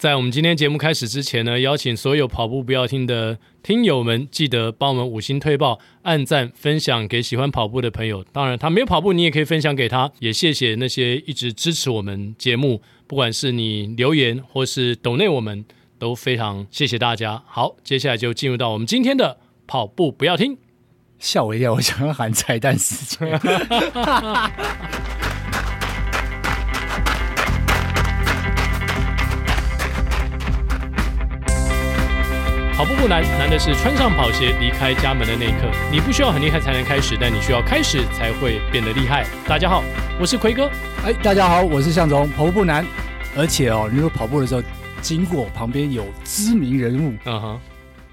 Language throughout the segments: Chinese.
在我们今天节目开始之前呢，邀请所有跑步不要听的听友们，记得帮我们五星推爆、按赞、分享给喜欢跑步的朋友。当然，他没有跑步，你也可以分享给他。也谢谢那些一直支持我们节目，不管是你留言或是抖内，我们都非常谢谢大家。好，接下来就进入到我们今天的跑步不要听。吓我一跳，我想要喊彩蛋时间。跑步不难，难的是穿上跑鞋离开家门的那一刻。你不需要很厉害才能开始，但你需要开始才会变得厉害。大家好，我是奎哥。哎，大家好，我是向总。跑步不难，而且哦，你如果跑步的时候经过旁边有知名人物，嗯哼，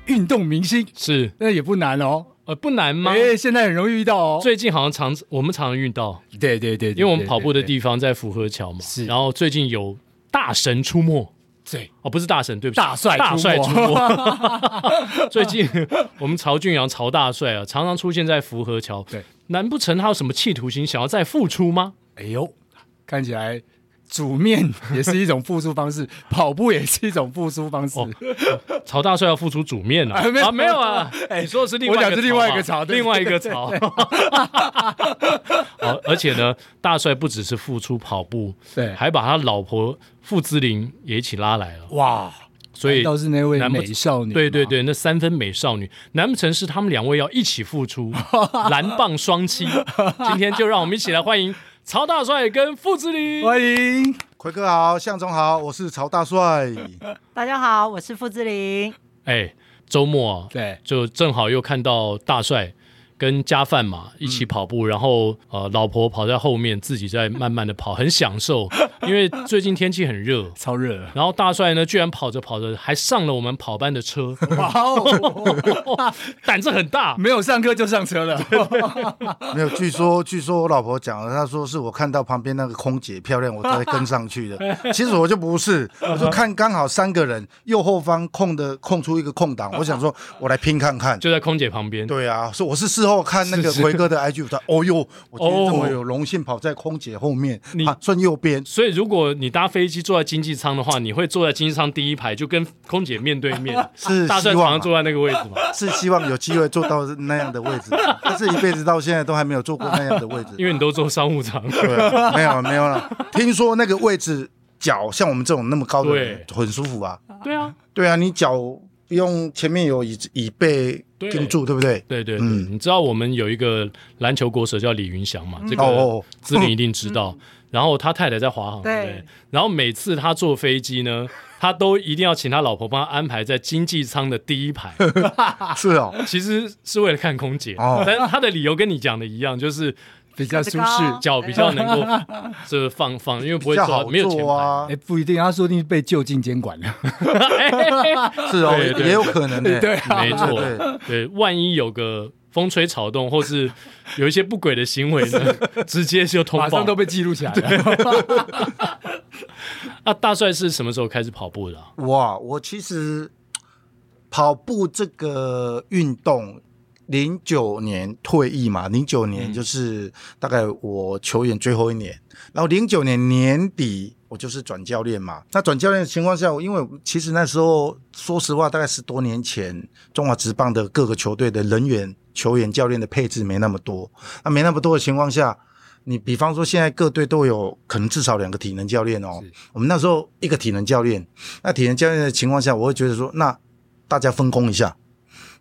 运动明星是，那也不难哦。呃，不难吗？哎，现在很容易遇到哦。最近好像常我们常常遇到。对对对，因为我们跑步的地方在府河桥嘛。是。然后最近有大神出没。对，哦，不是大神，对不起，大帅大帅出没。最近我们曹俊阳曹大帅啊，常常出现在福和桥。对，难不成他有什么企图心，想要再复出吗？哎呦，看起来煮面也是一种付出方式，跑步也是一种付出方式。哦哦、曹大帅要付出煮面了啊，啊？没有啊，哎，你说的是另外一个，另外一个曹，另外一个曹。好，而且呢，大帅不只是付出跑步，对，还把他老婆。傅姿玲也一起拉来了，哇！所以都是那位美少女，对对对，那三分美少女，难不成是他们两位要一起付出，蓝棒双栖？今天就让我们一起来欢迎曹大帅跟傅志林，欢迎奎哥好，向总好，我是曹大帅，大家好，我是傅志林。哎，周末啊，对，就正好又看到大帅。跟家饭嘛一起跑步，嗯、然后呃，老婆跑在后面，自己在慢慢的跑，很享受。因为最近天气很热，超热。然后大帅呢，居然跑着跑着还上了我们跑班的车，哇哦，胆子很大，没有上课就上车了。没有，据说据说我老婆讲了，她说是我看到旁边那个空姐漂亮，我才跟上去的。其实我就不是，我就看刚好三个人右后方空的空出一个空档，我想说我来拼看看，就在空姐旁边。对啊，说我是四。之后看那个魁哥的 IG，他哦哟，我今天这么有荣幸跑在空姐后面，你顺右边。所以如果你搭飞机坐在经济舱的话，你会坐在经济舱第一排，就跟空姐面对面。是大帅常坐在那个位置吗？是希望有机会坐到那样的位置，但是一辈子到现在都还没有坐过那样的位置。因为你都坐商务舱。对啊，没有没有了。听说那个位置脚像我们这种那么高的人很舒服啊。对啊，对啊，你脚不用前面有椅椅背。盯住对不对？对对对，嗯、你知道我们有一个篮球国手叫李云翔嘛？嗯、这个姿玲一定知道。嗯、然后他太太在华航，对，对。然后每次他坐飞机呢，他都一定要请他老婆帮他安排在经济舱的第一排。是哦，其实是为了看空姐。哦，但是他的理由跟你讲的一样，就是。比较舒适，脚比较能够这 个放放，因为不会坐，没有前排啊。哎，不一定，他说不定被就近监管了。是哦，也有可能的。对，没错，对，万一有个风吹草动，或是有一些不轨的行为呢，直接就通报，马上都被记录起来了。那大帅是什么时候开始跑步的？哇，我其实跑步这个运动。零九年退役嘛，零九年就是大概我球员最后一年，嗯、然后零九年年底我就是转教练嘛。那转教练的情况下，因为其实那时候说实话，大概十多年前，中华职棒的各个球队的人员、球员、教练的配置没那么多。那没那么多的情况下，你比方说现在各队都有可能至少两个体能教练哦。我们那时候一个体能教练，那体能教练的情况下，我会觉得说，那大家分工一下。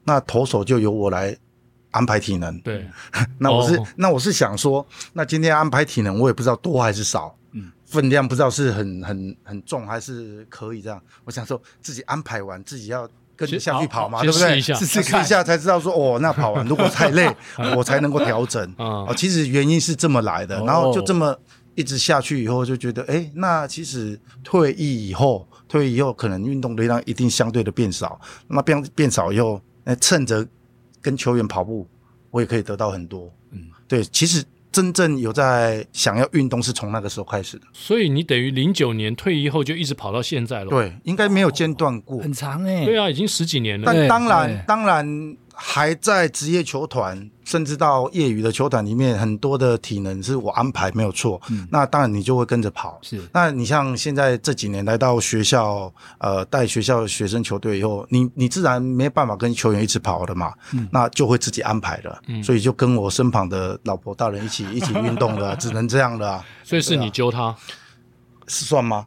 那投手就由我来安排体能，对，那我是、哦、那我是想说，那今天安排体能，我也不知道多还是少，嗯，分量不知道是很很很重还是可以这样。我想说自己安排完，自己要跟着下去跑嘛，对不对？试试看。一下才知道说，哦，那跑完如果太累，我才能够调整。啊。其实原因是这么来的，然后就这么一直下去以后，就觉得，哎、欸，那其实退役以后，退役以后可能运动的量一定相对的变少，那变变少以后，那趁着。跟球员跑步，我也可以得到很多。嗯，对，其实真正有在想要运动，是从那个时候开始的。所以你等于零九年退役后就一直跑到现在了。对，应该没有间断过。很长哎。对啊，已经十几年了。但当然，当然，还在职业球团，甚至到业余的球团里面，很多的体能是我安排没有错。嗯，那当然你就会跟着跑。是，那你像现在这几年来到学校，呃，带学校学生球队以后，你你自然没办法跟球员一起跑的嘛。嗯，那就会自己安排了。嗯，所以就跟我身旁的老婆大人一起一起运动了，只能这样的。所以是你揪他，是算吗？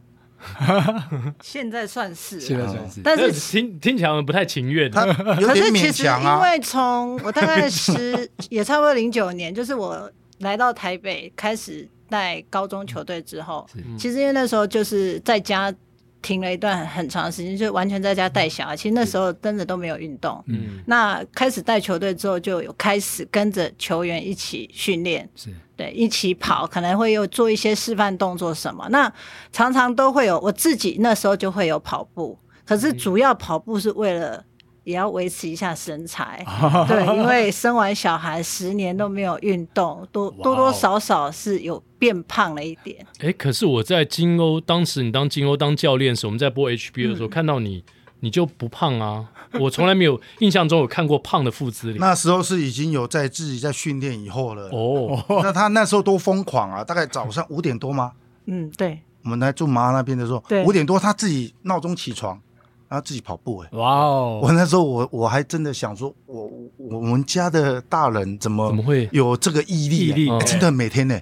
现在算是，现在算是，但是听听起来不太情愿。他有点勉强啊。因为从我大概十也差不多零九年，就是我来到台北开始带高中球队之后，其实因为那时候就是在家。停了一段很长的时间，就完全在家带小孩。其实那时候真的都没有运动。嗯，那开始带球队之后，就有开始跟着球员一起训练，是对，一起跑，可能会有做一些示范动作什么。那常常都会有，我自己那时候就会有跑步，可是主要跑步是为了。也要维持一下身材，对，因为生完小孩十年都没有运动，多多多少少是有变胖了一点。哎、欸，可是我在金欧，当时你当金欧当教练时，我们在播 HBL 的时候，嗯、看到你，你就不胖啊。我从来没有印象中有看过胖的傅姿麟。那时候是已经有在自己在训练以后了。哦，那他那时候多疯狂啊！大概早上五点多吗？嗯，对。我们来住妈那边的时候，五点多他自己闹钟起床。然后自己跑步哎，哇哦！我那时候我我还真的想说，我我们家的大人怎么怎么会有这个毅力？毅力真的每天呢，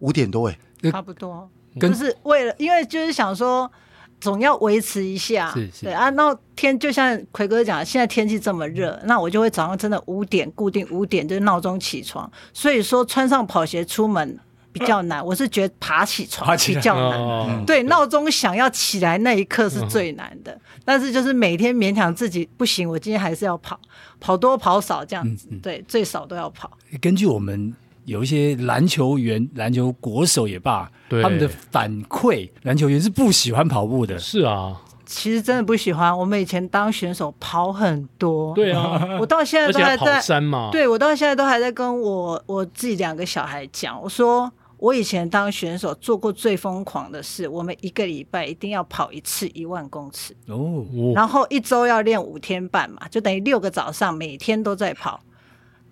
五点多哎，差不多，就是为了因为就是想说总要维持一下，对啊。那天就像奎哥讲，现在天气这么热，那我就会早上真的五点固定五点就是闹钟起床，所以说穿上跑鞋出门。比较难，我是觉得爬起床比较难。哦、对，闹钟响要起来那一刻是最难的。嗯、但是就是每天勉强自己，不行，我今天还是要跑，跑多跑少这样子。嗯嗯、对，最少都要跑。根据我们有一些篮球员、篮球国手也罢，他们的反馈，篮球员是不喜欢跑步的。是啊，其实真的不喜欢。我们以前当选手跑很多。对啊，我到现在都还在跑山嘛。对，我到现在都还在跟我我自己两个小孩讲，我说。我以前当选手做过最疯狂的事，我们一个礼拜一定要跑一次一万公尺哦，然后一周要练五天半嘛，就等于六个早上每天都在跑，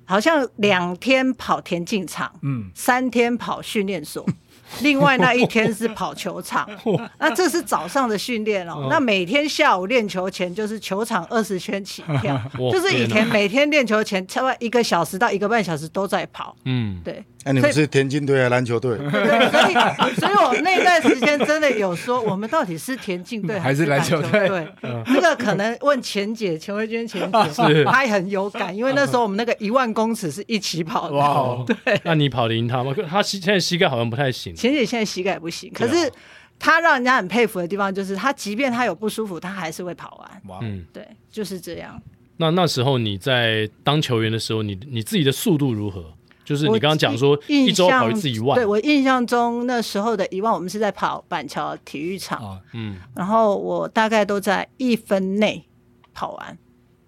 好像两天跑田径场，嗯，三天跑训练所。另外那一天是跑球场，那这是早上的训练哦。那每天下午练球前就是球场二十圈起跳，就是以前每天练球前差不多一个小时到一个半小时都在跑。嗯，对。那你们是田径队还是篮球队？对，所以所以我那段时间真的有说，我们到底是田径队还是篮球队？对，这个可能问钱姐钱慧娟钱姐，她也很有感，因为那时候我们那个一万公尺是一起跑的。哇，对。那你跑得赢他吗？他现在膝盖好像不太行。钱姐现在膝盖不行，可是他让人家很佩服的地方就是，他即便他有不舒服，他还是会跑完。哇，嗯，对，就是这样。那那时候你在当球员的时候，你你自己的速度如何？就是你刚刚讲说一周跑一次一万，对，我印象中那时候的一万，我们是在跑板桥体育场，嗯，然后我大概都在一分内跑完，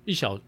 一小。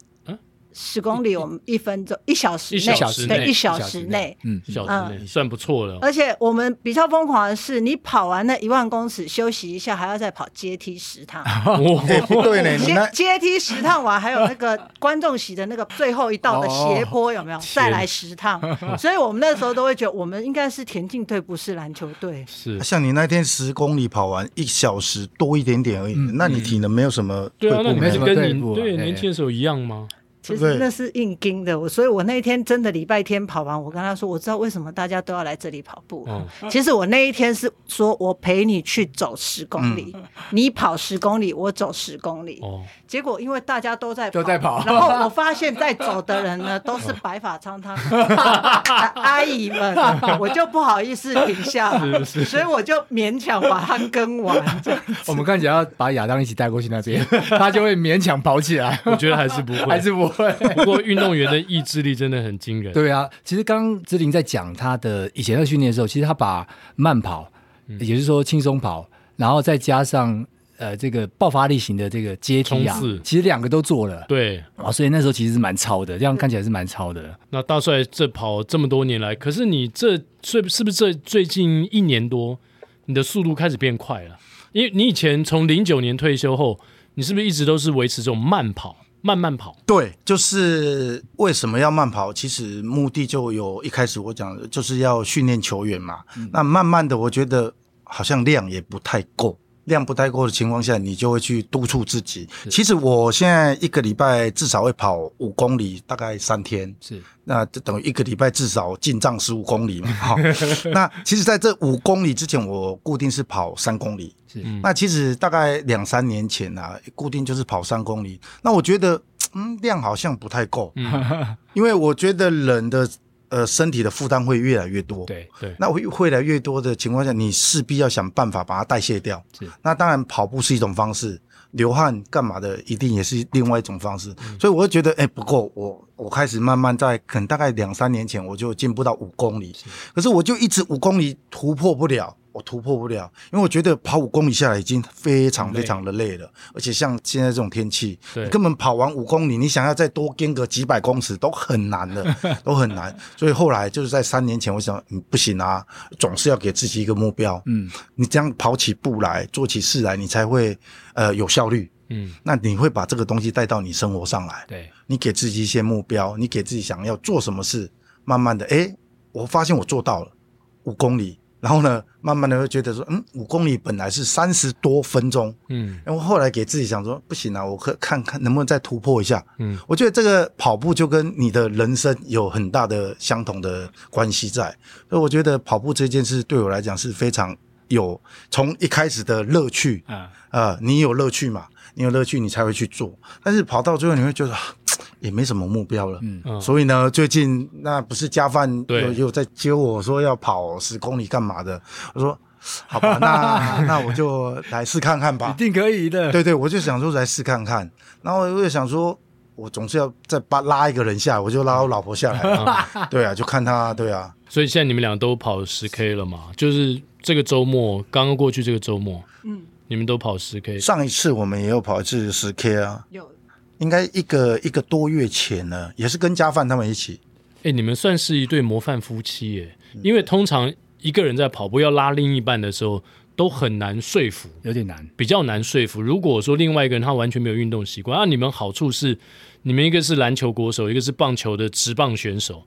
十公里，我们一分钟一小时内，对，一小时内，嗯，一小时内算不错了。而且我们比较疯狂的是，你跑完那一万公尺，休息一下，还要再跑阶梯十趟。对呢，阶阶梯十趟完，还有那个观众席的那个最后一道的斜坡，有没有？再来十趟。所以我们那时候都会觉得，我们应该是田径队，不是篮球队。是，像你那天十公里跑完一小时多一点点而已，那你体能没有什么对啊？那没什么跟你对年轻的时候一样吗？其实那是硬撑的，我所以，我那一天真的礼拜天跑完，我跟他说，我知道为什么大家都要来这里跑步。嗯、其实我那一天是说我陪你去走十公里，嗯、你跑十公里，我走十公里。哦、结果因为大家都在跑，都在跑，然后我发现在走的人呢都是白发苍苍的 阿姨们，我就不好意思停下来，所以我就勉强把他跟完。我们看起来要把亚当一起带过去那边，他就会勉强跑起来。我觉得还是不会，还是不。不过运动员的意志力真的很惊人。对啊，其实刚刚姿麟在讲他的以前的训练的时候，其实他把慢跑，嗯、也就是说轻松跑，然后再加上呃这个爆发力型的这个阶梯啊，刺其实两个都做了。对啊，所以那时候其实是蛮超的，这样看起来是蛮超的。那大帅这跑这么多年来，可是你这最是不是这最近一年多，你的速度开始变快了？因为你以前从零九年退休后，你是不是一直都是维持这种慢跑？慢慢跑。对，就是为什么要慢跑？其实目的就有一开始我讲的，就是要训练球员嘛。嗯、那慢慢的，我觉得好像量也不太够。量不太够的情况下，你就会去督促自己。其实我现在一个礼拜至少会跑五公里，大概三天。是，那就等于一个礼拜至少进账十五公里嘛。哈，那其实在这五公里之前，我固定是跑三公里。是，那其实大概两三年前啊，固定就是跑三公里。那我觉得，嗯，量好像不太够。嗯，因为我觉得人的。呃，身体的负担会越来越多，对对，那会越来越多的情况下，你势必要想办法把它代谢掉。是，那当然跑步是一种方式，流汗干嘛的，一定也是另外一种方式。嗯、所以我会觉得，哎、欸，不够，我我开始慢慢在，可能大概两三年前我就进步到五公里，可是我就一直五公里突破不了。我突破不了，因为我觉得跑五公里下来已经非常非常的累了，累而且像现在这种天气，你根本跑完五公里，你想要再多跟个几百公尺都很难的，都很难。所以后来就是在三年前，我想，嗯，不行啊，总是要给自己一个目标。嗯，你这样跑起步来，做起事来，你才会呃有效率。嗯，那你会把这个东西带到你生活上来。对，你给自己一些目标，你给自己想要做什么事，慢慢的，诶，我发现我做到了五公里。然后呢，慢慢的会觉得说，嗯，五公里本来是三十多分钟，嗯，然后后来给自己想说，不行啊，我可看看能不能再突破一下，嗯，我觉得这个跑步就跟你的人生有很大的相同的关系在，所以我觉得跑步这件事对我来讲是非常有从一开始的乐趣，啊，呃，你有乐趣嘛，你有乐趣你才会去做，但是跑到最后你会觉得。也没什么目标了，嗯，所以呢，最近那不是加饭有有在接我说要跑十公里干嘛的，我说好吧，那 那我就来试看看吧，一定可以的。对对，我就想说来试看看，然后我就想说，我总是要再把拉一个人下来，我就拉我老婆下来，对啊，就看她，对啊。所以现在你们俩都跑十 K 了嘛？就是这个周末刚刚过去这个周末，嗯，你们都跑十 K。上一次我们也有跑一次十 K 啊，有。应该一个一个多月前呢，也是跟家范他们一起。哎、欸，你们算是一对模范夫妻耶！因为通常一个人在跑步要拉另一半的时候，都很难说服，有点难，比较难说服。如果说另外一个人他完全没有运动习惯，那、啊、你们好处是，你们一个是篮球国手，一个是棒球的职棒选手，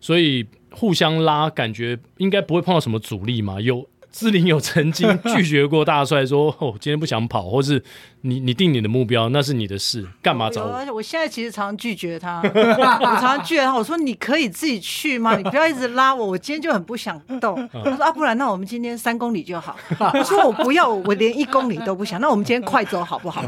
所以互相拉，感觉应该不会碰到什么阻力嘛？有。姿麟有曾经 拒绝过大帅，说：“哦，今天不想跑，或是你你定你的目标，那是你的事，干嘛找我？”我，我现在其实常常拒绝他，我常常拒绝他。我说：“你可以自己去吗？你不要一直拉我，我今天就很不想动。”他说：“啊，不然那我们今天三公里就好。”我说：“我不要，我连一公里都不想。那我们今天快走好不好？”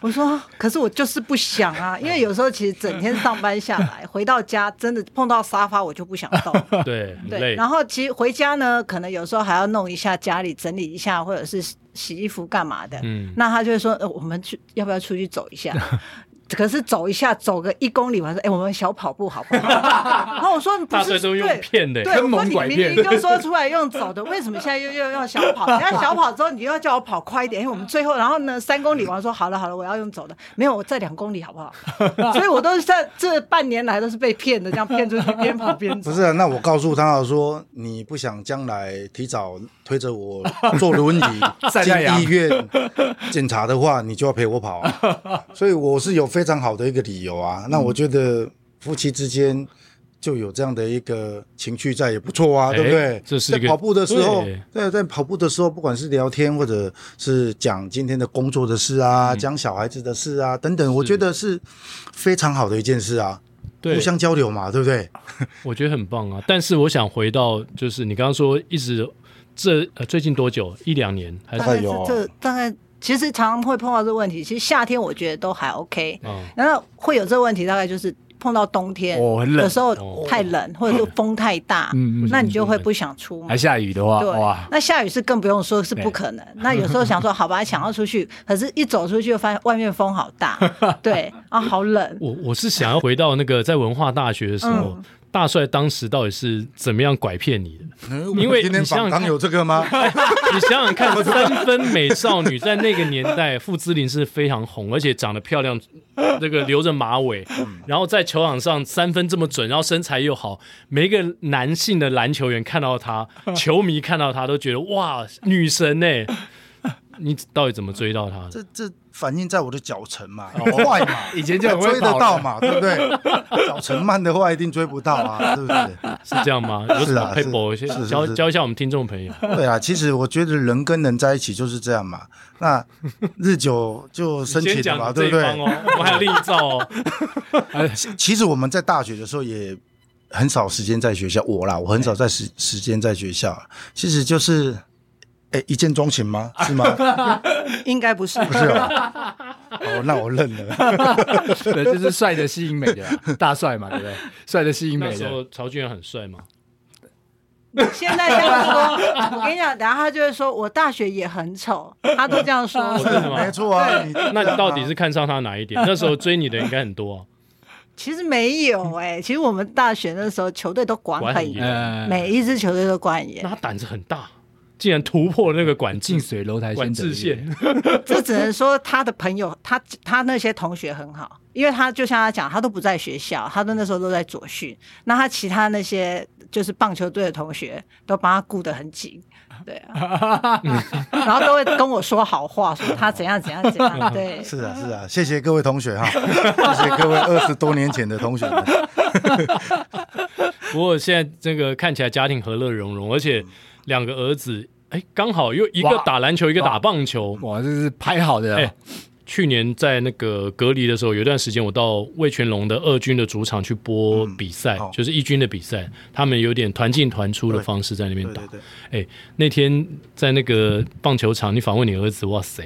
我说：“可是我就是不想啊，因为有时候其实整天上班下来，回到家真的碰到沙发我就不想动。对对，然后其实回家呢，可能有时候还要弄一。下家里整理一下，或者是洗衣服干嘛的，嗯，那他就会说，呃，我们去要不要出去走一下？可是走一下，走个一公里，我说：“哎，我们小跑步好不好？” 然后我说：“不是，都用骗的，对，我说你明明就说出来用走的，为什么现在又又用小跑？人家小跑之后，你又要叫我跑快一点，因为我们最后，然后呢，三公里完说好了好了，我要用走的，没有，我再两公里好不好？所以我都是在这半年来都是被骗的，这样骗出去边跑边走。不是啊，那我告诉他说，你不想将来提早推着我坐轮椅 进医院检查的话，你就要陪我跑啊。所以我是有。非常好的一个理由啊，那我觉得夫妻之间就有这样的一个情趣在也不错啊，欸、对不对？这是在跑步的时候，对，在跑步的时候，不管是聊天或者是讲今天的工作的事啊，嗯、讲小孩子的事啊等等，我觉得是非常好的一件事啊，对互相交流嘛，对不对？我觉得很棒啊。但是我想回到，就是你刚刚说一直这呃最近多久？一两年还是有这大概。其实常常会碰到这个问题。其实夏天我觉得都还 OK，然后会有这个问题，大概就是碰到冬天，有时候太冷，或者是风太大，那你就会不想出门。还下雨的话，对，那下雨是更不用说，是不可能。那有时候想说，好吧，想要出去，可是一走出去就发现外面风好大，对啊，好冷。我我是想要回到那个在文化大学的时候。大帅当时到底是怎么样拐骗你的？因为你想有这个吗？你想想看，三分美少女在那个年代，傅姿麟是非常红，而且长得漂亮，那个留着马尾，然后在球场上三分这么准，然后身材又好，每一个男性的篮球员看到她，球迷看到她都觉得哇，女神呢。你到底怎么追到他的？这这反映在我的脚程嘛，快嘛，以前就追得到嘛，对不对？脚程慢的话，一定追不到啊，是不是？是这样吗？是啊，可以补一些教教一下我们听众朋友。对啊，其实我觉得人跟人在一起就是这样嘛。那日久就生情了嘛，对不对？我们还有另一招哦。其实我们在大学的时候也很少时间在学校，我啦，我很少在时时间在学校，其实就是。哎，一见钟情吗？是吗？应该不是，不是哦。哦，那我认了。对，就是帅的吸引美的大帅嘛，对不对？帅的吸引美的。那时候曹俊很帅吗？现在这样说，我跟你讲，然后他就会说我大学也很丑，他都这样说。没错啊。那你到底是看上他哪一点？那时候追你的应该很多。其实没有哎，其实我们大学那时候球队都管很严，每一支球队都管严。那他胆子很大。竟然突破那个管近水楼台先得月，这只能说他的朋友，他他那些同学很好，因为他就像他讲，他都不在学校，他都那时候都在左训，那他其他那些就是棒球队的同学都帮他顾得很紧，对啊，然后都会跟我说好话，说他怎样怎样怎样，对，是啊是啊，谢谢各位同学哈，谢谢各位二十多年前的同学们。不过现在这个看起来家庭和乐融融，而且。两个儿子，哎，刚好又一个打篮球，一个打棒球，哇，这是拍好的。哎，去年在那个隔离的时候，有一段时间我到魏全龙的二军的主场去播比赛，嗯、就是一军的比赛，他们有点团进团出的方式在那边打。哎，那天在那个棒球场，你访问你儿子，哇塞，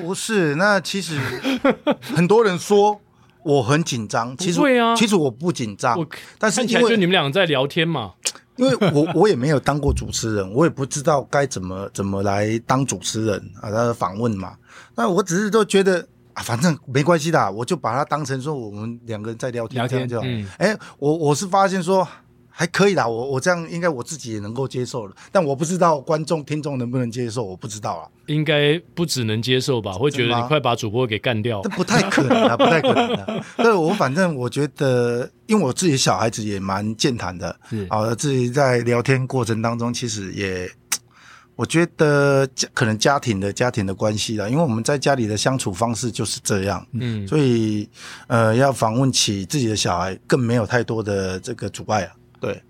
不是，那其实 很多人说我很紧张，其实对啊，其实我不紧张，但是因为就你们两个在聊天嘛。因为我我也没有当过主持人，我也不知道该怎么怎么来当主持人啊，他的访问嘛。那我只是都觉得啊，反正没关系的，我就把它当成说我们两个人在聊天，聊天就好。哎、嗯，我我是发现说。还可以啦，我我这样应该我自己也能够接受了，但我不知道观众听众能不能接受，我不知道啊。应该不只能接受吧？会觉得你快把主播给干掉。这不太可能啊，不太可能的。对，我反正我觉得，因为我自己小孩子也蛮健谈的，啊，自己在聊天过程当中，其实也，我觉得可能家庭的家庭的关系啦，因为我们在家里的相处方式就是这样，嗯，所以呃，要访问起自己的小孩，更没有太多的这个阻碍啊。对，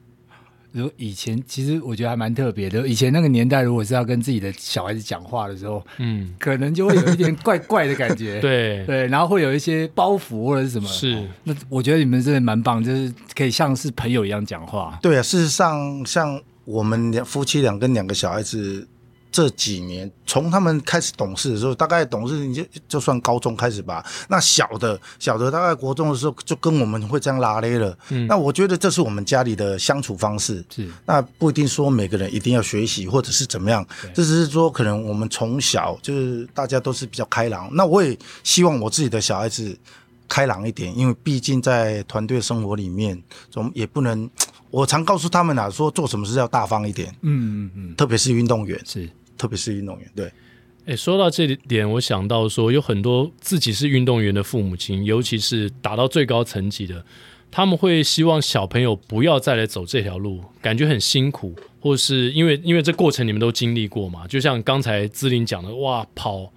如以前其实我觉得还蛮特别的。以前那个年代，如果是要跟自己的小孩子讲话的时候，嗯，可能就会有一点怪怪的感觉。对对，然后会有一些包袱或者是什么。是，那我觉得你们真的蛮棒，就是可以像是朋友一样讲话。对啊，事实上，像我们两夫妻俩跟两个小孩子。这几年，从他们开始懂事的时候，大概懂事你就就算高中开始吧。那小的小的大概国中的时候，就跟我们会这样拉勒了。嗯，那我觉得这是我们家里的相处方式。是，那不一定说每个人一定要学习或者是怎么样，这只是说可能我们从小就是大家都是比较开朗。那我也希望我自己的小孩子开朗一点，因为毕竟在团队生活里面，总也不能。我常告诉他们啊，说做什么事要大方一点。嗯嗯嗯，特别是运动员是。特别是运动员，对，哎，说到这点，我想到说，有很多自己是运动员的父母亲，尤其是打到最高层级的，他们会希望小朋友不要再来走这条路，感觉很辛苦，或是因为因为这过程你们都经历过嘛，就像刚才志玲讲的，哇，跑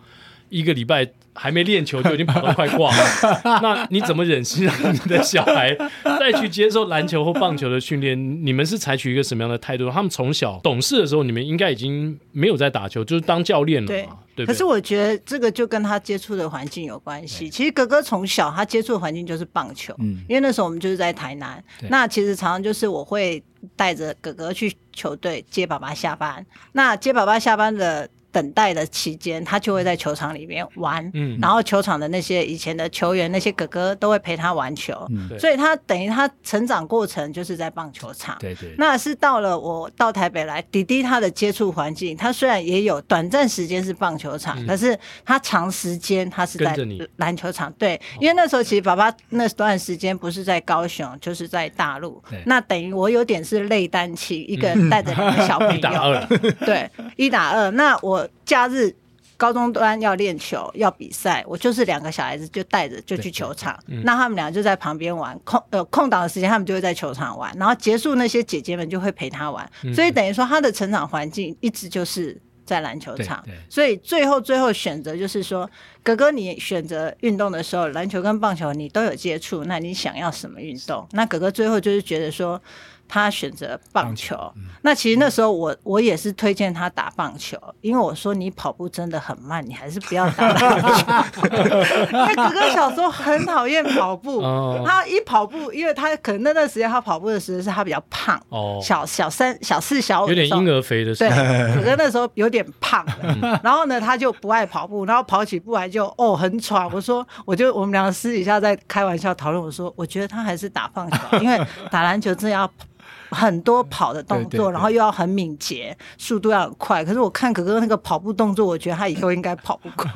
一个礼拜。还没练球就已经跑得快挂了，那你怎么忍心让你的小孩再去接受篮球或棒球的训练？你们是采取一个什么样的态度？他们从小懂事的时候，你们应该已经没有在打球，就是当教练了嘛？对，可是我觉得这个就跟他接触的环境有关系。其实哥哥从小他接触的环境就是棒球，嗯，因为那时候我们就是在台南。那其实常常就是我会带着哥哥去球队接爸爸下班。那接爸爸下班的。等待的期间，他就会在球场里面玩，嗯，然后球场的那些以前的球员，那些哥哥都会陪他玩球，嗯，所以他等于他成长过程就是在棒球场，对对。那是到了我到台北来，弟弟他的接触环境，他虽然也有短暂时间是棒球场，嗯，可是他长时间他是在篮球场，对，因为那时候其实爸爸那段时间不是在高雄，就是在大陆，那等于我有点是类单亲，一个人带着两个小朋友，一打二，对，一打二，那我。假日高中端要练球要比赛，我就是两个小孩子就带着就去球场，那他们俩就在旁边玩，空呃空档的时间他们就会在球场玩，然后结束那些姐姐们就会陪他玩，所以等于说他的成长环境一直就是在篮球场，所以最后最后选择就是说，哥哥你选择运动的时候，篮球跟棒球你都有接触，那你想要什么运动？那哥哥最后就是觉得说。他选择棒球，嗯、那其实那时候我我也是推荐他打棒球，因为我说你跑步真的很慢，你还是不要打棒球。因为哥哥小时候很讨厌跑步，哦、他一跑步，因为他可能那段时间他跑步的时候是他比较胖，哦、小小三小四小五，有点婴儿肥的时候。对，哥哥那时候有点胖，嗯、然后呢他就不爱跑步，然后跑起步来就哦很喘。我说我就我们两个私底下在开玩笑讨论，我说我觉得他还是打棒球，因为打篮球真的要。很多跑的动作，对对对，然后又要很敏捷，速度要很快。可是我看哥哥那个跑步动作，我觉得他以后应该跑不快。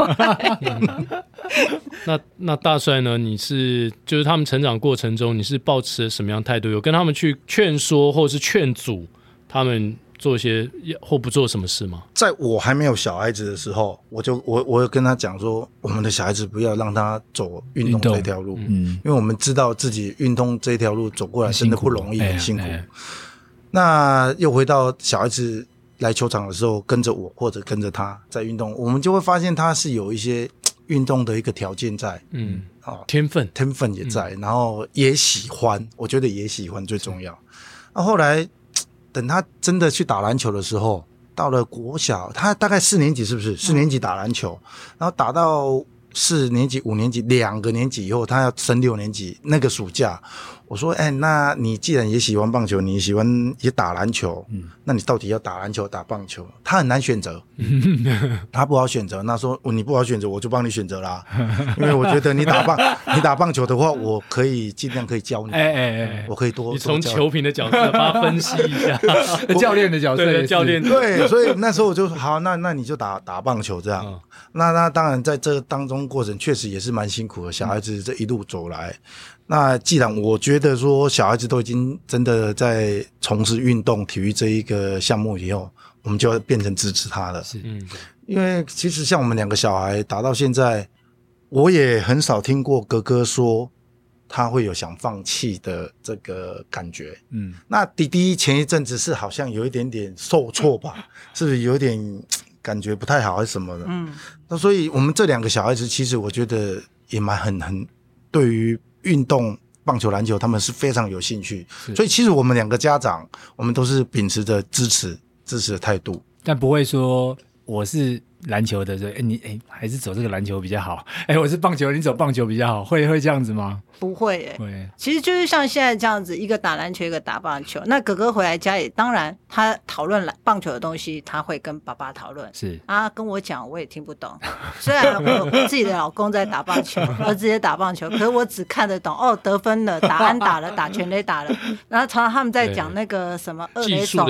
那那大帅呢？你是就是他们成长过程中，你是抱持什么样态度？有跟他们去劝说，或者是劝阻他们？做一些或不做什么事吗？在我还没有小孩子的时候，我就我我有跟他讲说，我们的小孩子不要让他走运动这条路，嗯，因为我们知道自己运动这条路走过来真的不容易，很辛苦。那又回到小孩子来球场的时候，跟着我或者跟着他在运动，我们就会发现他是有一些运动的一个条件在，嗯，哦，天分天分也在，然后也喜欢，我觉得也喜欢最重要。那后来。等他真的去打篮球的时候，到了国小，他大概四年级，是不是？四年级打篮球，然后打到四年级、五年级，两个年级以后，他要升六年级，那个暑假。我说：“哎、欸，那你既然也喜欢棒球，你喜欢也打篮球，嗯，那你到底要打篮球打棒球？他很难选择，他不好选择。那说你不好选择，我就帮你选择啦。因为我觉得你打棒，你打棒球的话，我可以尽量可以教你，哎哎哎，我可以多。你从球评的角度帮他分析一下，教练的角色，对教练对，所以那时候我就说好，那那你就打打棒球这样。嗯、那那当然在这当中过程确实也是蛮辛苦的，小孩子这一路走来。嗯那既然我觉得说小孩子都已经真的在从事运动体育这一个项目以后，我们就要变成支持他了。是，嗯，因为其实像我们两个小孩打到现在，我也很少听过哥哥说他会有想放弃的这个感觉。嗯，那弟弟前一阵子是好像有一点点受挫吧？是不是有点感觉不太好还是什么的？嗯，那所以我们这两个小孩子其实我觉得也蛮很很对于。运动棒球、篮球，他们是非常有兴趣，所以其实我们两个家长，我们都是秉持着支持、支持的态度，但不会说我是。篮球的，哎，你哎，还是走这个篮球比较好。哎，我是棒球，你走棒球比较好，会会这样子吗？不会，哎，会。其实就是像现在这样子，一个打篮球，一个打棒球。那哥哥回来家里，当然他讨论篮棒球的东西，他会跟爸爸讨论。是啊，跟我讲，我也听不懂。虽然我自己的老公在打棒球，儿子也打棒球，可是我只看得懂哦，得分了，打安打了，打全垒打了。然后常常他们在讲那个什么二垒手，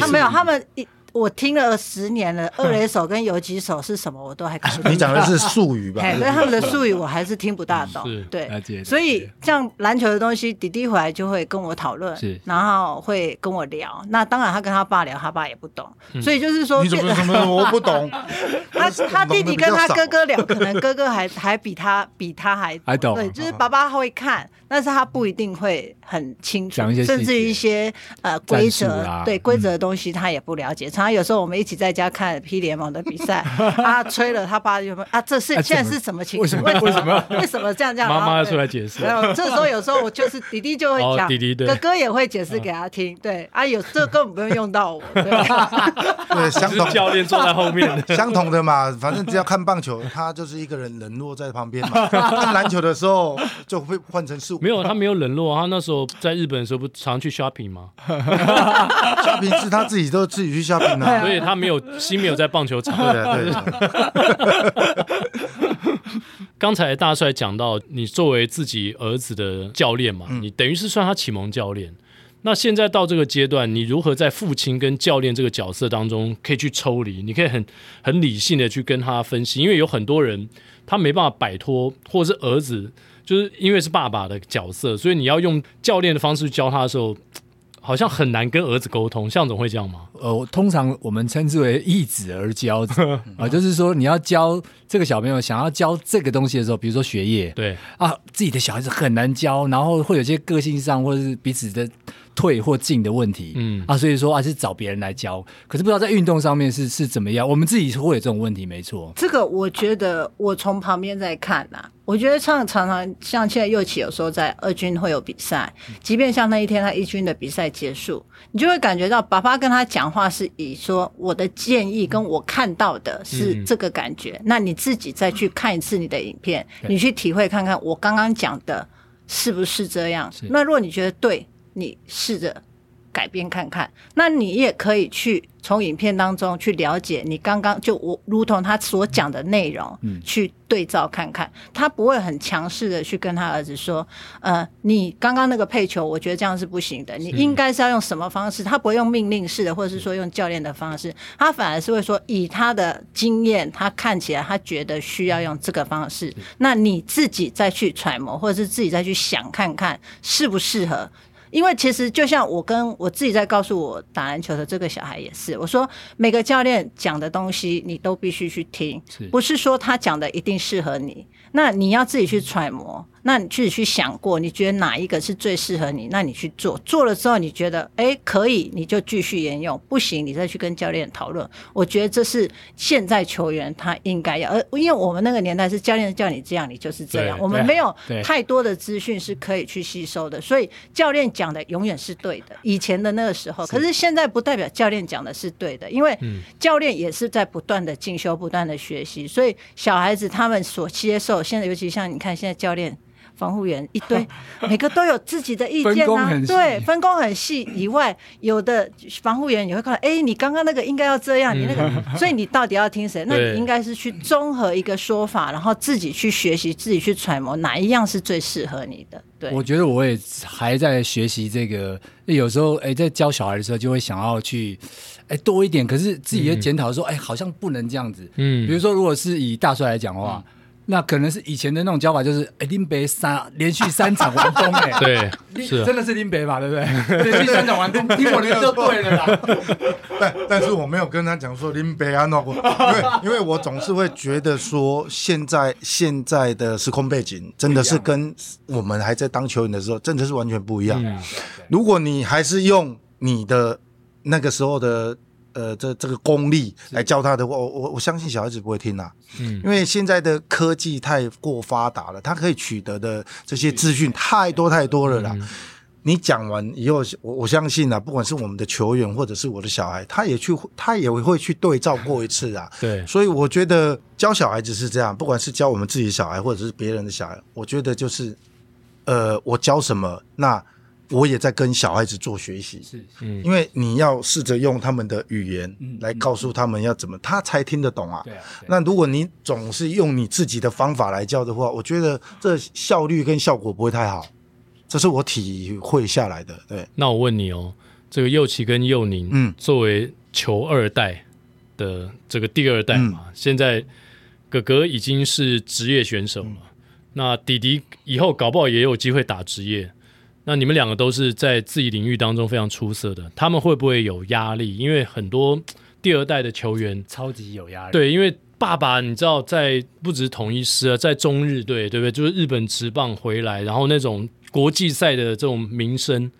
他没有，他们一。我听了十年了，二垒手跟游击手是什么，我都还搞不懂。你讲的是术语吧？对，他们的术语我还是听不大懂。对，所以像篮球的东西，弟弟回来就会跟我讨论，然后会跟我聊。那当然，他跟他爸聊，他爸也不懂。所以就是说，你怎么怎么我不懂？他他弟弟跟他哥哥聊，可能哥哥还还比他比他还还懂。对，就是爸爸会看，但是他不一定会很清楚，甚至于一些呃规则，对规则的东西他也不了解。常常有时候我们一起在家看 P 联盟的比赛，他吹了，他爸就问啊，这是现在是什么情况？为什么？为什么？为什么这样这样？妈妈要出来解释。然后这时候有时候我就是弟弟就会讲，弟弟哥哥也会解释给他听。对啊，有这根本不用用到我。对，相同教练坐在后面，相同的嘛，反正只要看棒球，他就是一个人冷落在旁边嘛。看篮球的时候就会换成是。没有，他没有冷落，他那时候在日本的时候不常去 shopping 吗？shopping 是他自己都自己去 shopping 的。所以他没有心没有在棒球场。对对。刚才大帅讲到，你作为自己儿子的教练嘛，你等于是算他启蒙教练。那现在到这个阶段，你如何在父亲跟教练这个角色当中可以去抽离？你可以很很理性的去跟他分析，因为有很多人他没办法摆脱，或者是儿子就是因为是爸爸的角色，所以你要用教练的方式去教他的时候。好像很难跟儿子沟通，向总会这样吗？呃，通常我们称之为易子而教 啊、呃，就是说你要教这个小朋友想要教这个东西的时候，比如说学业，对啊，自己的小孩子很难教，然后会有些个性上或者是彼此的退或进的问题，嗯啊，所以说还、啊、是找别人来教。可是不知道在运动上面是是怎么样，我们自己会有这种问题，没错。这个我觉得我从旁边在看呐、啊，我觉得像常常像现在右起有时候在二军会有比赛，即便像那一天他一军的比赛结束，你就会感觉到爸爸跟他讲话是以说我的建议跟我看到的是这个感觉，嗯、那你自己再去看一次你的影片，你去体会看看我刚刚讲的。是不是这样？那如果你觉得对，你试着改变看看。那你也可以去。从影片当中去了解你刚刚就我如同他所讲的内容，嗯，去对照看看，他不会很强势的去跟他儿子说，呃，你刚刚那个配球，我觉得这样是不行的，你应该是要用什么方式？他不会用命令式的，或者是说用教练的方式，他反而是会说，以他的经验，他看起来他觉得需要用这个方式，那你自己再去揣摩，或者是自己再去想看看适不适合。因为其实就像我跟我自己在告诉我打篮球的这个小孩也是，我说每个教练讲的东西你都必须去听，不是说他讲的一定适合你，那你要自己去揣摩。那你自己去想过，你觉得哪一个是最适合你？那你去做，做了之后你觉得哎可以，你就继续沿用；不行，你再去跟教练讨论。我觉得这是现在球员他应该要，而因为我们那个年代是教练叫你这样，你就是这样。我们没有太多的资讯是可以去吸收的，所以教练讲的永远是对的。以前的那个时候，可是现在不代表教练讲的是对的，因为教练也是在不断的进修、不断的学习。所以小孩子他们所接受，现在尤其像你看，现在教练。防护员一堆，每个都有自己的意见啊。对，分工很细。以外，有的防护员也会看，哎，你刚刚那个应该要这样，你那个，所以你到底要听谁？那你应该是去综合一个说法，然后自己去学习，自己去揣摩哪一样是最适合你的。对，我觉得我也还在学习这个。有时候，哎，在教小孩的时候，就会想要去，哎，多一点。可是自己也检讨说，哎，好像不能这样子。嗯，比如说，如果是以大帅来讲的话。那可能是以前的那种教法，就是哎，林北三连续三场完封，哎，对，是真的是林北吧，对不对？连续三场完封，听我的就对了啦。但但是我没有跟他讲说林北啊，那我，因为因为我总是会觉得说，现在现在的时空背景真的是跟我们还在当球员的时候，真的是完全不一样。如果你还是用你的那个时候的。呃，这这个功力来教他的话，我我我相信小孩子不会听啦，嗯，因为现在的科技太过发达了，他可以取得的这些资讯太多太多了啦。嗯、你讲完以后，我我相信啊，不管是我们的球员或者是我的小孩，他也去他也会去对照过一次啊。对，所以我觉得教小孩子是这样，不管是教我们自己小孩或者是别人的小孩，我觉得就是，呃，我教什么那。我也在跟小孩子做学习，是，嗯，因为你要试着用他们的语言来告诉他们要怎么，他才听得懂啊。对啊。那如果你总是用你自己的方法来教的话，我觉得这效率跟效果不会太好。这是我体会下来的。对。那我问你哦，这个祐齐跟祐宁，嗯，作为球二代的这个第二代嘛，现在哥哥已经是职业选手了，那弟弟以后搞不好也有机会打职业。那你们两个都是在自己领域当中非常出色的，他们会不会有压力？因为很多第二代的球员超级有压力。对，因为爸爸你知道，在不止统一狮啊，在中日队，对不对？就是日本职棒回来，然后那种国际赛的这种名声，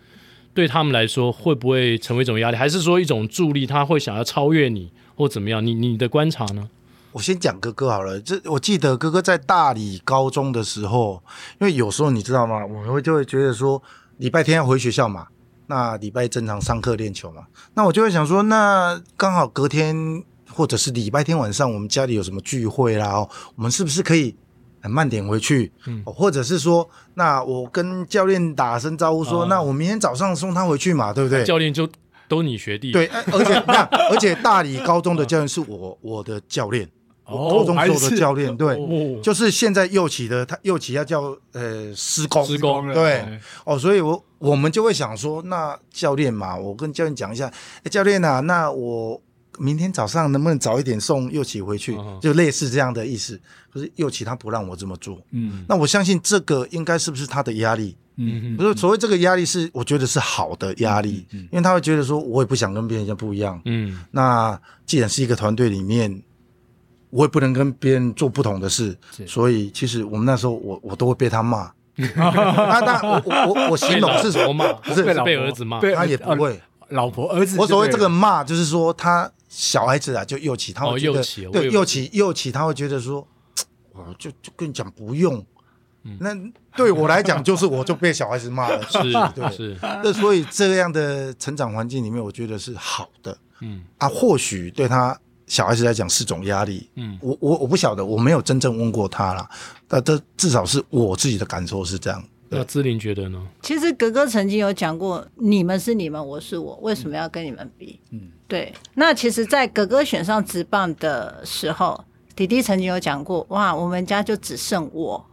对他们来说会不会成为一种压力？还是说一种助力？他会想要超越你或怎么样？你你的观察呢？我先讲哥哥好了，这我记得哥哥在大理高中的时候，因为有时候你知道吗？我们会就会觉得说，礼拜天要回学校嘛，那礼拜正常上课练球嘛，那我就会想说，那刚好隔天或者是礼拜天晚上，我们家里有什么聚会啦，我们是不是可以很慢点回去？嗯，或者是说，那我跟教练打声招呼说，说、嗯，那我明天早上送他回去嘛，对不对？教练就都你学弟，对，而且那而且大理高中的教练是我我的教练。高中做的教练、哦，对、哦，就是现在右起的，他右起要叫呃施工，施工对，哦，所以我我们就会想说，那教练嘛，我跟教练讲一下，哎，教练啊，那我明天早上能不能早一点送右起回去、哦，就类似这样的意思。可是右起他不让我这么做，嗯，那我相信这个应该是不是他的压力？嗯，不是所谓这个压力是，我觉得是好的压力，嗯，因为他会觉得说，我也不想跟别人家不一样，嗯，那既然是一个团队里面。我也不能跟别人做不同的事，所以其实我们那时候我我都会被他骂，那那我我我我形容是什么？骂？不是。被儿子骂，他也不会。老婆儿子，我所谓这个骂，就是说他小孩子啊，就幼起，他会觉得对幼起幼起，他会觉得说，我就就跟你讲不用。那对我来讲，就是我就被小孩子骂了，是，对，是。那所以这样的成长环境里面，我觉得是好的。嗯。啊，或许对他小孩子来讲是种压力。嗯，我我我不晓得，我没有真正问过他啦。但这至少是我自己的感受是这样。那志玲觉得呢？其实哥哥曾经有讲过，你们是你们，我是我，为什么要跟你们比？嗯，对。那其实，在哥哥选上职棒的时候，弟弟曾经有讲过，哇，我们家就只剩我。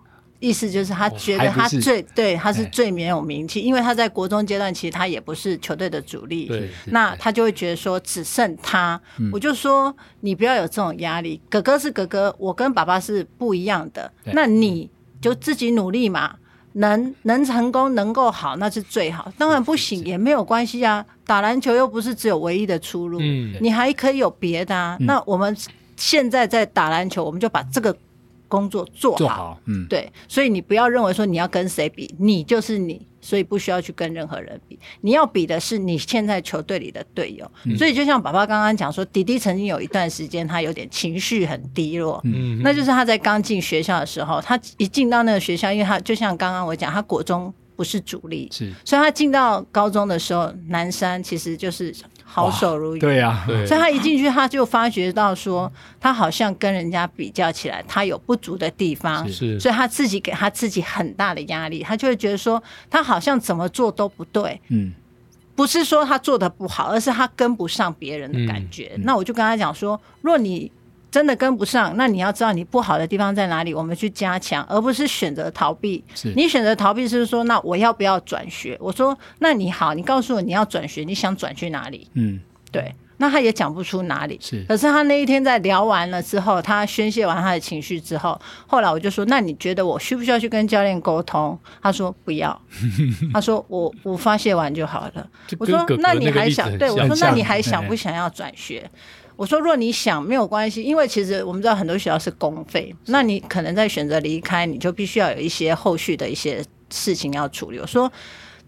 意思就是他觉得他最对，他是最没有名气，因为他在国中阶段其实他也不是球队的主力，对，那他就会觉得说只剩他，我就说你不要有这种压力，哥哥是哥哥，我跟爸爸是不一样的，那你就自己努力嘛，能能成功能够好那是最好，当然不行也没有关系啊，打篮球又不是只有唯一的出路，你还可以有别的啊，那我们现在在打篮球，我们就把这个。工作做好，做好，嗯，对，所以你不要认为说你要跟谁比，你就是你，所以不需要去跟任何人比。你要比的是你现在球队里的队友。嗯、所以就像爸爸刚刚讲说，弟弟曾经有一段时间他有点情绪很低落，嗯，那就是他在刚进学校的时候，他一进到那个学校，因为他就像刚刚我讲，他国中不是主力，是，所以他进到高中的时候，南山其实就是。好手如云，对呀、啊，所以他一进去，他就发觉到说，他好像跟人家比较起来，他有不足的地方，是，所以他自己给他自己很大的压力，他就会觉得说，他好像怎么做都不对，嗯，不是说他做的不好，而是他跟不上别人的感觉。嗯、那我就跟他讲说，若你。真的跟不上，那你要知道你不好的地方在哪里，我们去加强，而不是选择逃避。你选择逃避，是说那我要不要转学？我说那你好，你告诉我你要转学，你想转去哪里？嗯，对，那他也讲不出哪里。是，可是他那一天在聊完了之后，他宣泄完他的情绪之后，后来我就说，那你觉得我需不需要去跟教练沟通？他说不要，他说我我发泄完就好了。我说那你还想？对，我说那你还想不想要转学？我说，若你想没有关系，因为其实我们知道很多学校是公费，那你可能在选择离开，你就必须要有一些后续的一些事情要处理。我说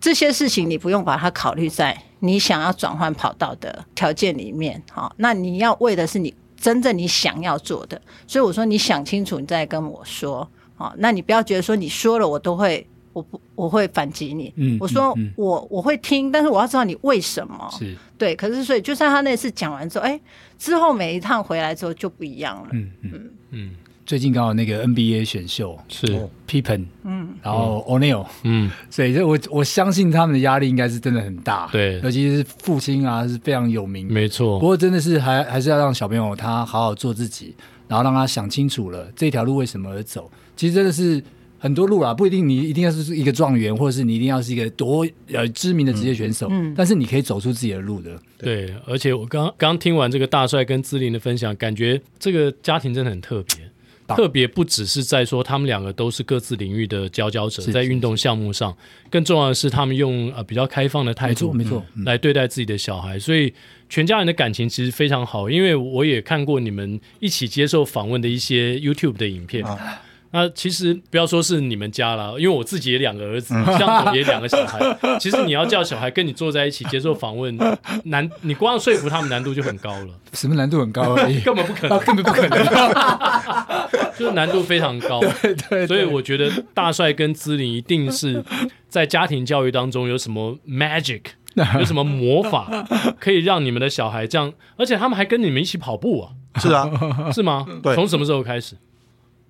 这些事情你不用把它考虑在你想要转换跑道的条件里面，好，那你要为的是你真正你想要做的。所以我说你想清楚，你再跟我说，好，那你不要觉得说你说了我都会。我不，我会反击你。嗯，我说我我会听，但是我要知道你为什么。是，对。可是所以，就算他那次讲完之后，哎，之后每一趟回来之后就不一样了。嗯嗯嗯。最近刚好那个 NBA 选秀是 Pippen，嗯，然后 O'Neal，嗯，所以就我我相信他们的压力应该是真的很大。对，尤其是父亲啊是非常有名。没错。不过真的是还还是要让小朋友他好好做自己，然后让他想清楚了这条路为什么而走。其实真的是。很多路啦，不一定你一定要是一个状元，或者是你一定要是一个多呃知名的职业选手，嗯，但是你可以走出自己的路的。对，对，而且我刚刚听完这个大帅跟志玲的分享，感觉这个家庭真的很特别，棒特别不只是在说他们两个都是各自领域的佼佼者，在运动项目上，更重要的是他们用呃比较开放的态度，没错，来对待自己的小孩，所以全家人的感情其实非常好。因为我也看过你们一起接受访问的一些 YouTube 的影片。啊那其实不要说是你们家了，因为我自己也两个儿子，像我也两个小孩。其实你要叫小孩跟你坐在一起接受访问，难，你光说服他们难度就很高了。什么难度很高而已？根本不可能，根本不可能，就是难度非常高。对对。所以我觉得大帅跟姿玲一定是在家庭教育当中有什么 magic，有什么魔法，可以让你们的小孩这样，而且他们还跟你们一起跑步啊？是啊，是吗？对。从什么时候开始？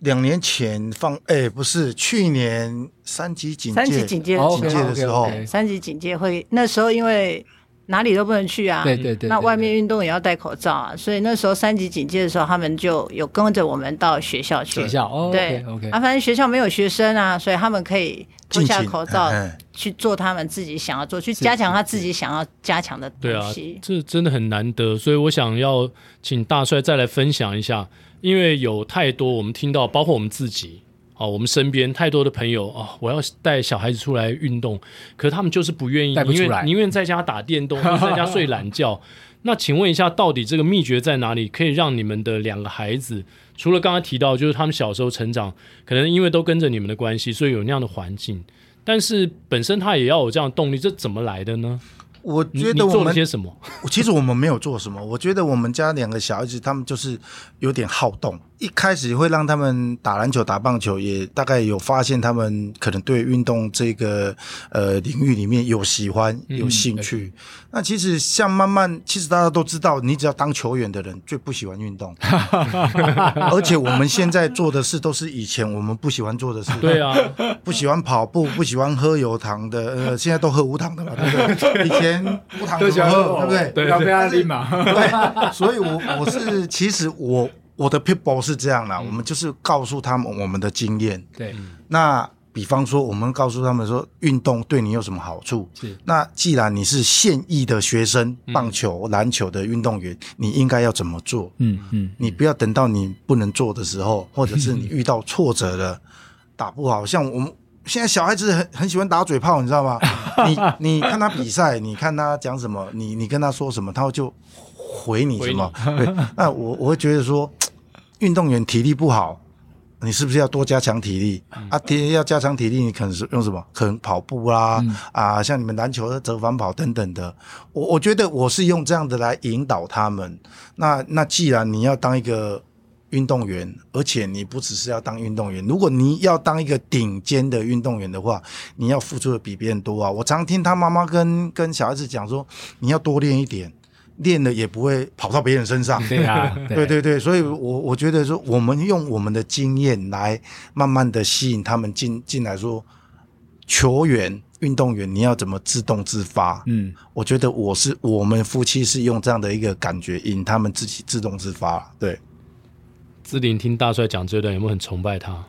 两年前放，哎，不是去年三级警戒，三级警戒警戒的时候，三级警戒会那时候因为哪里都不能去啊，对对对，那外面运动也要戴口罩啊，所以那时候三级警戒的时候，他们就有跟着我们到学校去。学校哦，对，OK，啊，反正学校没有学生啊，所以他们可以脱下口罩去做他们自己想要做，去加强他自己想要加强的东西。对啊，这真的很难得，所以我想要请大帅再来分享一下。因为有太多我们听到，包括我们自己啊，我们身边太多的朋友啊，我要带小孩子出来运动，可是他们就是不愿意，宁愿宁愿在家打电动，或者在家睡懒觉。那请问一下，到底这个秘诀在哪里？可以让你们的两个孩子，除了刚刚提到，就是他们小时候成长，可能因为都跟着你们的关系，所以有那样的环境，但是本身他也要有这样的动力，这怎么来的呢？我觉得我们做了些什么？其实我们没有做什么。我觉得我们家两个小孩子，他们就是有点好动。一开始会让他们打篮球、打棒球，也大概有发现他们可能对运动这个呃领域里面有喜欢、有兴趣。嗯、那其实像慢慢，其实大家都知道，你只要当球员的人最不喜欢运动，而且我们现在做的事都是以前我们不喜欢做的事。对啊，不喜欢跑步，不喜欢喝有糖的，呃，现在都喝无糖的嘛，对不对？以前无糖的喝，对不对？对，要不要立马？对，所以我我是其实我。我的 people 是这样啦，嗯、我们就是告诉他们我们的经验。对，那比方说，我们告诉他们说，运动对你有什么好处？是。那既然你是现役的学生，棒球、篮球的运动员，你应该要怎么做？嗯嗯。你不要等到你不能做的时候，或者是你遇到挫折了，打不好，像我们现在小孩子很很喜欢打嘴炮，你知道吗？你你看他比赛，你看他讲什么，你你跟他说什么，他就回你什么？对。那我我会觉得说。运动员体力不好，你是不是要多加强体力？嗯、啊，体力要加强体力，你可能是用什么？可能跑步啦，嗯、啊，像你们篮球的折返跑等等的。我我觉得我是用这样的来引导他们。那那既然你要当一个运动员，而且你不只是要当运动员，如果你要当一个顶尖的运动员的话，你要付出的比别人多啊。我常听他妈妈跟跟小孩子讲说，你要多练一点。练了也不会跑到别人身上，对啊，对对对，所以我我觉得说，我们用我们的经验来慢慢的吸引他们进进来说，球员、运动员，你要怎么自动自发？嗯，我觉得我是我们夫妻是用这样的一个感觉引他们自己自动自发。对，志玲听大帅讲这段有没有很崇拜他？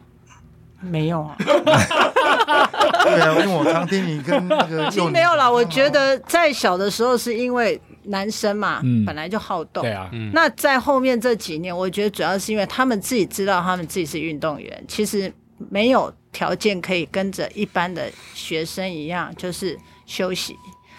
没有啊。对啊，因为我常听你跟那个，其实没有啦。我觉得在小的时候是因为男生嘛，嗯、本来就好动。对啊，嗯、那在后面这几年，我觉得主要是因为他们自己知道他们自己是运动员，其实没有条件可以跟着一般的学生一样，就是休息，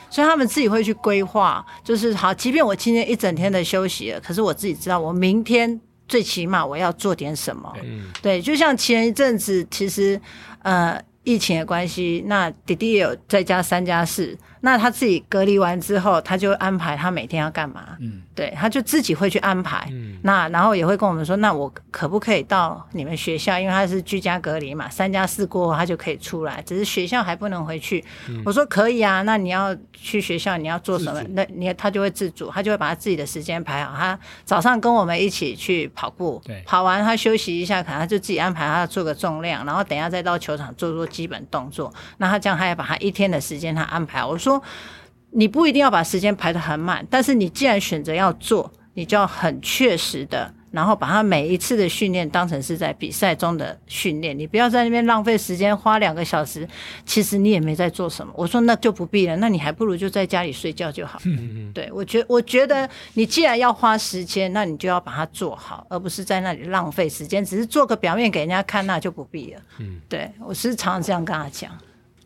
所以他们自己会去规划，就是好，即便我今天一整天的休息了，可是我自己知道我明天最起码我要做点什么。嗯、对，就像前一阵子，其实呃。疫情的关系，那弟弟也有在家三加四。那他自己隔离完之后，他就安排他每天要干嘛？嗯，对，他就自己会去安排。嗯，那然后也会跟我们说，那我可不可以到你们学校？因为他是居家隔离嘛，三加四过后他就可以出来，只是学校还不能回去。嗯，我说可以啊，那你要去学校，你要做什么？那你他就会自主，他就会把他自己的时间排好。他早上跟我们一起去跑步，对，跑完他休息一下，可能他就自己安排他做个重量，然后等一下再到球场做做基本动作。那他这样，他也把他一天的时间他安排。我说。你不一定要把时间排得很满，但是你既然选择要做，你就要很确实的，然后把它每一次的训练当成是在比赛中的训练。你不要在那边浪费时间，花两个小时，其实你也没在做什么。我说那就不必了，那你还不如就在家里睡觉就好。嗯嗯，对，我觉我觉得你既然要花时间，那你就要把它做好，而不是在那里浪费时间，只是做个表面给人家看，那就不必了。嗯，对，我是常常这样跟他讲。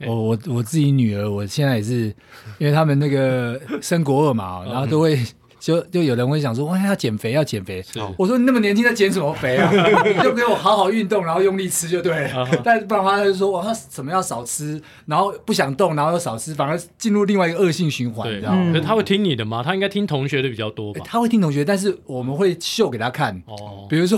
我我我自己女儿，我现在也是，因为他们那个升国二嘛，然后都会就就有人会想说，哇，要减肥要减肥。我说你那么年轻在减什么肥啊？你就给我好好运动，然后用力吃就对了。但不然的话，他就说哇，他什么要少吃，然后不想动，然后又少吃，反而进入另外一个恶性循环，你知道吗？可他会听你的吗？他应该听同学的比较多吧？他会听同学，但是我们会秀给他看。哦，比如说。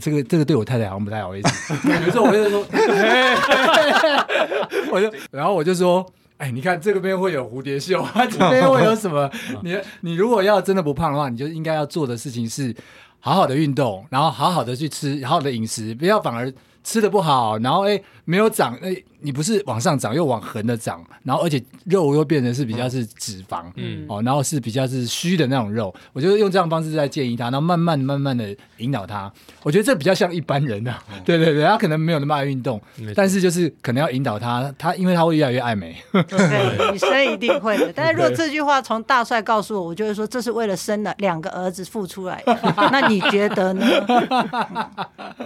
这个这个对我太太好像不太好意思。有时候，我就说，我就然后我就说，哎，你看这个边会有蝴蝶袖，这边会有什么？你你如果要真的不胖的话，你就应该要做的事情是好好的运动，然后好好的去吃，好好的饮食，不要反而吃的不好，然后哎没有长哎。你不是往上涨，又往横的涨，然后而且肉又变成是比较是脂肪，嗯，哦，然后是比较是虚的那种肉。我觉得用这样的方式在建议他，然后慢慢慢慢的引导他。我觉得这比较像一般人啊，对对对，他可能没有那么爱运动，但是就是可能要引导他，他因为他会越来越爱美。对，女生一定会的。但是如果这句话从大帅告诉我，我就会说这是为了生了两个儿子付出来的。那你觉得呢？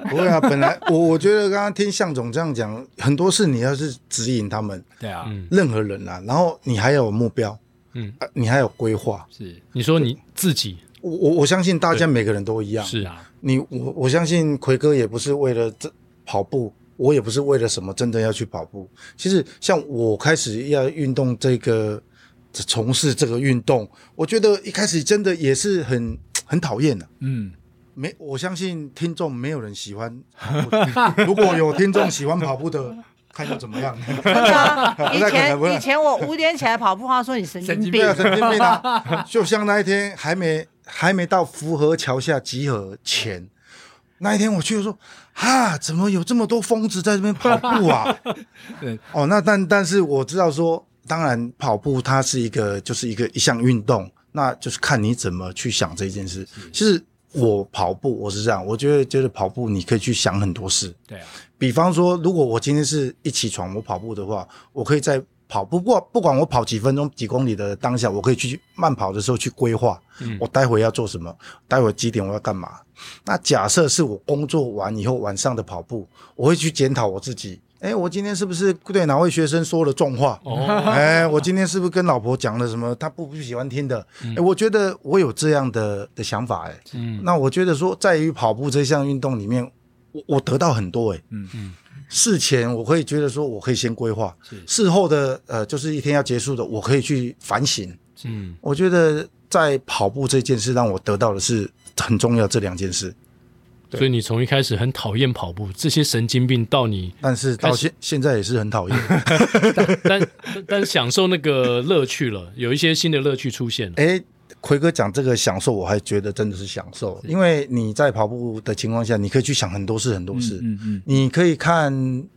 不会啊，本来我我觉得刚刚听向总这样讲，很多事你。要是指引他们，对啊，任何人啊，然后你还有目标，嗯，你还有规划。是，你说你自己，我我我相信大家每个人都一样。是啊，你我我相信奎哥也不是为了这跑步，我也不是为了什么真的要去跑步。其实像我开始要运动这个从事这个运动，我觉得一开始真的也是很很讨厌的。嗯。没，我相信听众没有人喜欢。如果有听众喜欢跑步的，看又怎么样？以前以前我五点起来跑步，他说你神经病，神经病啊！就像那一天还没还没到福河桥下集合前，那一天我去说，哈，怎么有这么多疯子在这边跑步啊？对，哦，那但但是我知道说，当然跑步它是一个就是一个一项运动，那就是看你怎么去想这件事。其实。我跑步，我是这样，我觉得觉得跑步你可以去想很多事。对啊，比方说，如果我今天是一起床我跑步的话，我可以在跑步，不过不管我跑几分钟、几公里的当下，我可以去慢跑的时候去规划，嗯，我待会要做什么，待会几点我要干嘛。那假设是我工作完以后晚上的跑步，我会去检讨我自己。哎，我今天是不是对哪位学生说了重话？哦，哎，我今天是不是跟老婆讲了什么他不不喜欢听的？哎，我觉得我有这样的的想法，哎，嗯，那我觉得说，在于跑步这项运动里面，我我得到很多，哎，嗯嗯，事前我可以觉得说，我可以先规划，事后的呃，就是一天要结束的，我可以去反省，嗯，我觉得在跑步这件事让我得到的是很重要这两件事。所以你从一开始很讨厌跑步，这些神经病到你，但是到现现在也是很讨厌，但但，但享受那个乐趣了，有一些新的乐趣出现了。哎，奎哥讲这个享受，我还觉得真的是享受，因为你在跑步的情况下，你可以去想很多事，很多事。嗯嗯，嗯，你可以看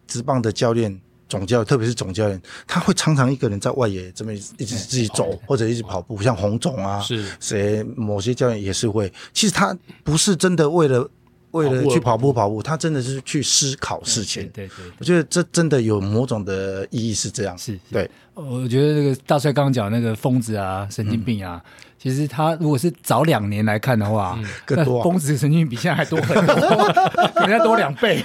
职棒的教练、总教，特别是总教练，他会常常一个人在外野这么一直自己走，或者一直跑步，像洪总啊，是谁？某些教练也是会。其实他不是真的为了。为了去跑步跑步，他真的是去思考事情。对对，对，我觉得这真的有某种的意义是这样。是，对。我觉得那个大帅刚刚讲那个疯子啊、神经病啊，嗯、其实他如果是早两年来看的话，嗯、更多疯子神经病比现在还多很多，可能要多两倍。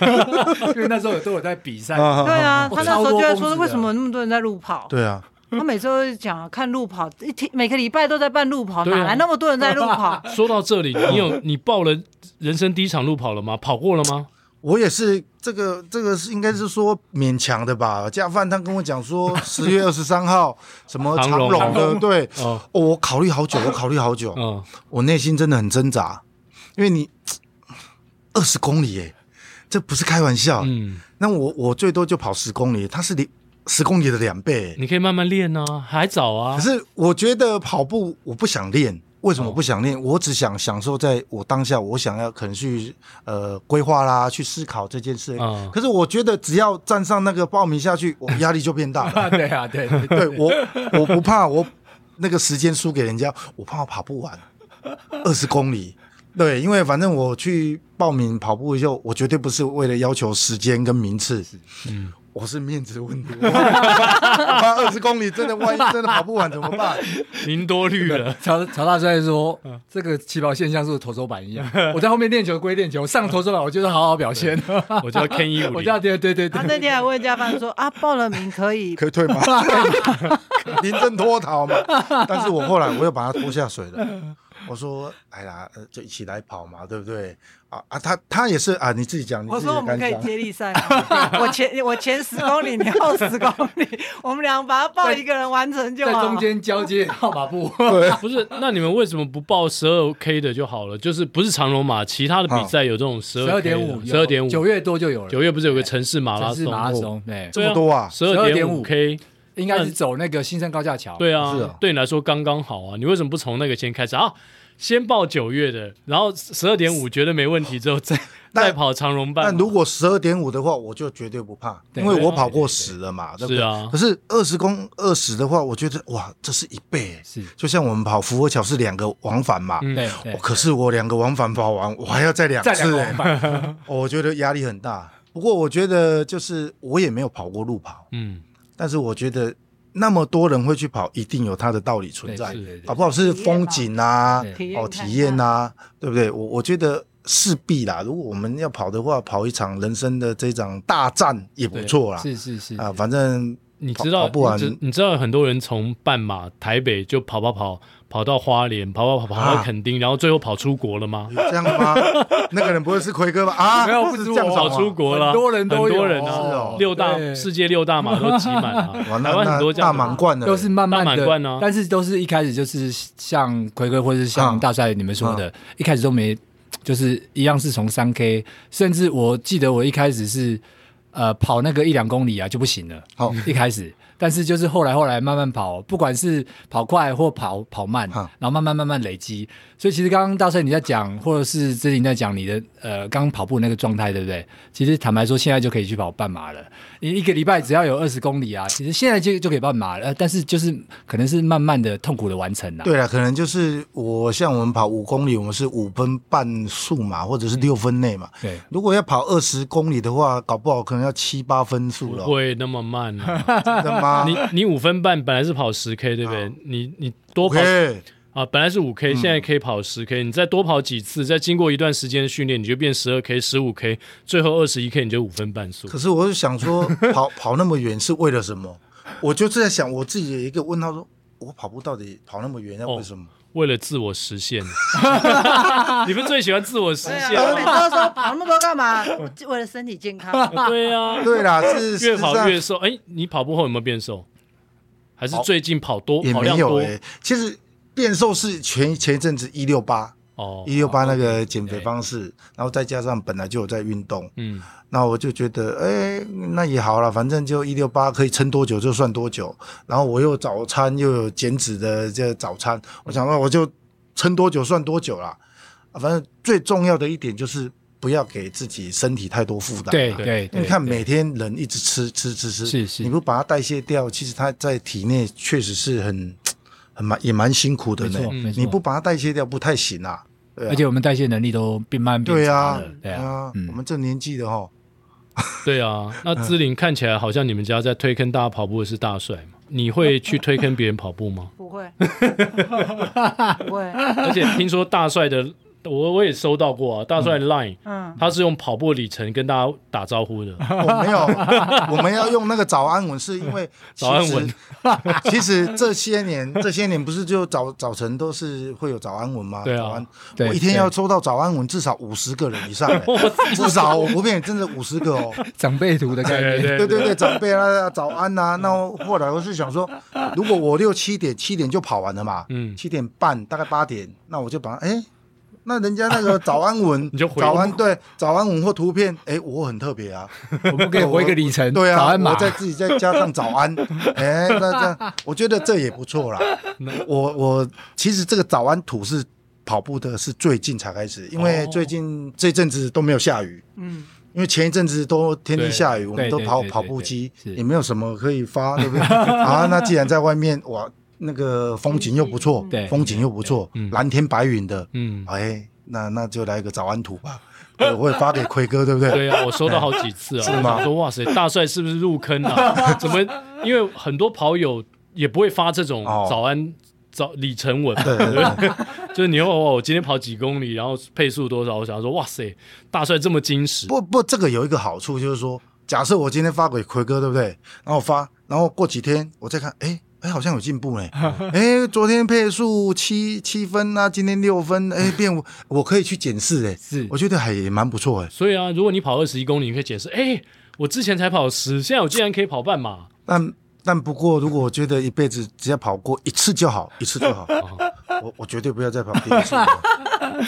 因为那时候都有在比赛。啊对啊，他那时候就在说，为什么那么多人在路跑？对啊。他每次都讲看路跑，一天每个礼拜都在办路跑，哪来那么多人在路跑？说到这里，你有 你报了人生第一场路跑了吗？跑过了吗？我也是，这个这个是应该是说勉强的吧。加饭他跟我讲说十月二十三号什么长隆的，对，哦，我考虑好久，我考虑好久，嗯，我内心真的很挣扎，因为你二十公里，哎，这不是开玩笑，嗯，那我我最多就跑十公里，他是你。十公里的两倍，你可以慢慢练呢、啊，还早啊。可是我觉得跑步我不想练，为什么不想练？哦、我只想享受在我当下，我想要可能去呃规划啦，去思考这件事。嗯、可是我觉得只要站上那个报名下去，我压力就变大了。对啊，对 对，我我不怕我那个时间输给人家，我怕我跑不完二十公里。对，因为反正我去报名跑步以后，我绝对不是为了要求时间跟名次。嗯。我是面子问题，怕二十公里真的万一真的跑不完怎么办？您多虑了。曹曹大帅说：“这个起跑线像是投手板一样，我在后面练球归练球，上投手板我就是好好表现。我就要 K 一五，我就要对对对对。他那天还问加班说：啊，报了名可以可以退吗？临阵脱逃嘛。但是我后来我又把他拖下水了。我说：哎呀，就一起来跑嘛，对不对？”啊啊，他他也是啊，你自己讲。我说我们可以接力赛，我前我前十公里，你后十公里，我们俩把它报一个人完成就好。在中间交接号码布。对，不是，那你们为什么不报十二 K 的就好了？就是不是长龙马，其他的比赛有这种十二点五，十二点五，九月多就有了。九月不是有个城市马拉松？城市马拉松，对，这么多啊，十二点五 K 应该是走那个新生高架桥。对啊，对你来说刚刚好啊，你为什么不从那个先开始啊？先报九月的，然后十二点五觉得没问题之后再再跑长荣半。但如果十二点五的话，我就绝对不怕，因为我跑过十了嘛，对不对？是啊。可是二十公二十的话，我觉得哇，这是一倍。是，就像我们跑福和桥是两个往返嘛，对。可是我两个往返跑完，我 还要再两次，我觉得压力很大。不过我觉得就是我也没有跑过路跑，嗯，但是我觉得。那么多人会去跑，一定有它的道理存在，好不好？是风景啊，哦，体验啊，对不对？我我觉得势必啦。如果我们要跑的话，跑一场人生的这场大战也不错啦。是是是啊，反正你知道，跑不你，你知道很多人从半马台北就跑跑跑跑到花莲，跑跑跑跑到垦丁，啊、然后最后跑出国了吗？这样吗？那个人不会是奎哥吧？啊，没有，不是这样跑出国了，很多人都有，很多人啊，哦、六大世界六大马都挤满了，台湾很多大满贯的。都是慢慢的，贯啊、但是都是一开始就是像奎哥或者是像大帅你们说的，啊、一开始都没，就是一样是从三 K，甚至我记得我一开始是。呃，跑那个一两公里啊就不行了。好、哦，一开始，但是就是后来后来慢慢跑，不管是跑快或跑跑慢，然后慢慢慢慢累积。所以其实刚刚大帅你在讲，或者是之前在讲你的呃刚跑步那个状态，对不对？其实坦白说，现在就可以去跑半马了。你一个礼拜只要有二十公里啊，其实现在就就可以半马了。但是就是可能是慢慢的痛苦的完成了。对了，可能就是我像我们跑五公里，我们是五分半速嘛，或者是六分内嘛。对，如果要跑二十公里的话，搞不好可能要七八分速了。不会那么慢啊？真的吗？你你五分半本来是跑十 K 对不对？你你多跑。啊，本来是五 K，现在可以跑十 K，嗯。你再多跑几次，再经过一段时间的训练，你就变十二 K、十五 K，最后二十一 K，你就五分半速。可是我是想说，跑 跑那么远是为了什么？我就是在想我自己有一个问号，说我跑步到底跑那么远要为什么？哦，为了自我实现。你们最喜欢自我实现？我每次都说跑那么多干嘛？为了身体健康。对呀，啊，对啦，是越跑越瘦。哎，你跑步后有没有变瘦？还是最近跑多？也没有哎，其实。变瘦是前前一阵子一六八哦，一六八那个减肥方式，哦、然后再加上本来就有在运动，嗯，那我就觉得，哎、欸，那也好了，反正就一六八可以撑多久就算多久。然后我又早餐又有减脂的这早餐，我想说我就撑多久算多久啦。反正最重要的一点就是不要给自己身体太多负担。对对，你看每天人一直吃吃吃吃，是是，你不把它代谢掉，其实它在体内确实是很。很蛮也蛮辛苦的呢，你不把它代谢掉不太行啊。而且我们代谢能力都变慢变差了，对啊，我们这年纪的哈。对啊，那志玲看起来好像你们家在推坑大家跑步的是大帅嘛？你会去推坑别人跑步吗？不会，不会。而且听说大帅的。我我也收到过啊，大帅 Line，嗯，他是用跑步里程跟大家打招呼的。我没有，我们要用那个早安文，是因为 早安文。其实这些年，这些年不是就早早晨都是会有早安文吗？对啊，早安，我一天要收到早安文至少五十个人以上，至少我不骗你，真的五十个哦。长辈图的概念，对对对，长辈啊，早安呐。那后来我是想说，如果我六七点七点就跑完了嘛，嗯，七点半大概八点，那我就把哎。那人家那个早安文，你就回早安对早安文或图片，哎，我很特别啊，我们可以回一个里程，对啊，我再自己再加上早安，哎，那这样我觉得这也不错啦。我我其实这个早安图是跑步的，是最近才开始，因为最近这阵子都没有下雨，嗯，因为前一阵子都天天下雨，我们都跑跑步机，也没有什么可以发，对不对？啊，那既然在外面，哇。那个风景又不错，对，风景又不错，蓝天白云的，嗯，哎，那那就来个早安图吧，我会发给奎哥，对不对？对啊，我收到好几次啊，是吗？说哇塞，大帅是不是入坑了？怎么？因为很多跑友也不会发这种早安早里程文，对对对，就是你问我我今天跑几公里，然后配速多少，我想说哇塞，大帅这么精实。不不，这个有一个好处就是说，假设我今天发给奎哥，对不对？然后发，然后过几天我再看，哎。哎，好像有进步呢。哎，昨天配速七七分啊，今天六分，哎，变我我可以去检视哎，是，我觉得还也蛮不错哎。所以啊，如果你跑二十一公里，你可以解释，哎，我之前才跑十，现在我竟然可以跑半马。但但不过，如果我觉得一辈子只要跑过一次就好，一次就好，我我绝对不要再跑第二次。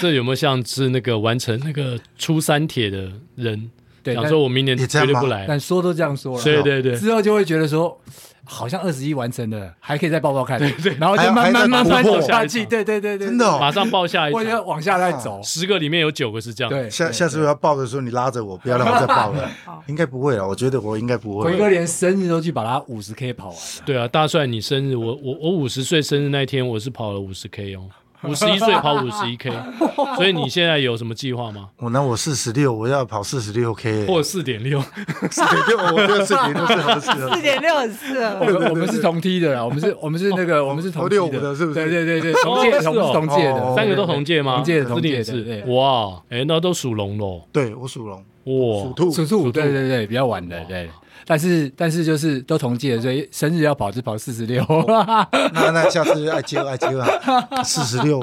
这有没有像是那个完成那个初三铁的人？对，想说我明年绝对不来，但说都这样说了，对对对，之后就会觉得说。好像二十一完成了，还可以再报报看，对对，然后就慢慢慢慢走下去，对对对对，真的，马上报下一场，或者往下再走，十个里面有九个是这样，对，下下次我要报的时候，你拉着我，不要让我再报了，应该不会了，我觉得我应该不会。奎哥连生日都去把他五十 K 跑完，对啊，大帅，你生日，我我我五十岁生日那天，我是跑了五十 K 哦。五十一岁跑五十一 K，所以你现在有什么计划吗？我那我四十六，我要跑四十六 K，或四点六，四点六，我觉得四点六是合适的。四点六很适合。我们我们是同梯的啦，我们是，我们是那个，我们是同六五的，是不是？对对对对，同届同同届的，三个都同届吗？同届的同届是。哇，哎，那都属龙喽？对，我属龙。哇，属兔，属兔，对对对，比较晚的，对。但是但是就是都同届，所以生日要跑就跑四十六。那那下次爱接爱接啊，四十六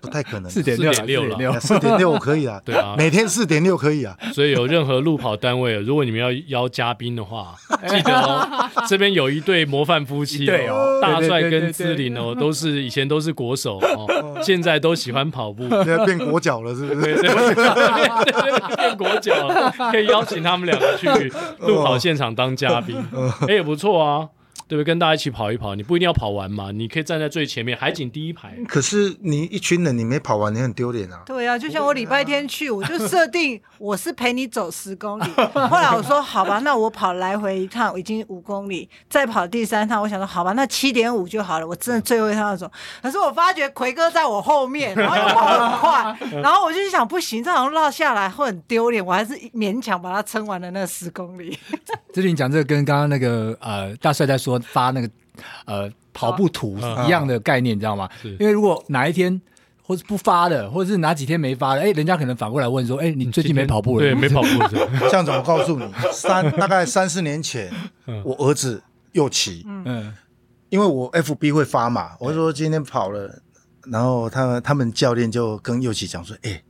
不太可能，四点六了，四点六。可以啊，对啊，每天四点六可以啊。所以有任何路跑单位，如果你们要邀嘉宾的话，记得哦，这边有一对模范夫妻，对哦，大帅跟志玲哦，都是以前都是国手哦，现在都喜欢跑步，现在变国脚了，是不是？对对对，变国脚了，可以邀请他们两个去路跑现场当嘉宾，哎，也不错啊。对不对？跟大家一起跑一跑，你不一定要跑完嘛，你可以站在最前面，海景第一排。可是你一群人，你没跑完，你很丢脸啊。对啊，就像我礼拜天去，我就设定 我是陪你走十公里。后来我说好吧，那我跑来回一趟已经五公里，再跑第三趟，我想说好吧，那七点五就好了。我真的最后一趟要走，可是我发觉奎哥在我后面，然后又跑很快，然后我就想不行，这好像落下来会很丢脸，我还是勉强把它撑完了那十公里。姿麟讲这个跟刚刚那个呃大帅在说。发那个呃跑步图一样的概念，你知道吗？因为如果哪一天或是不发的，或者是哪几天没发的，哎，人家可能反过来问说，哎，你最近没跑步了？对，没跑步。这样子，我告诉你，三 大概三四年前，我儿子又骑，嗯，因为我 FB 会发嘛，我说今天跑了，然后他们他们教练就跟右奇讲说，哎，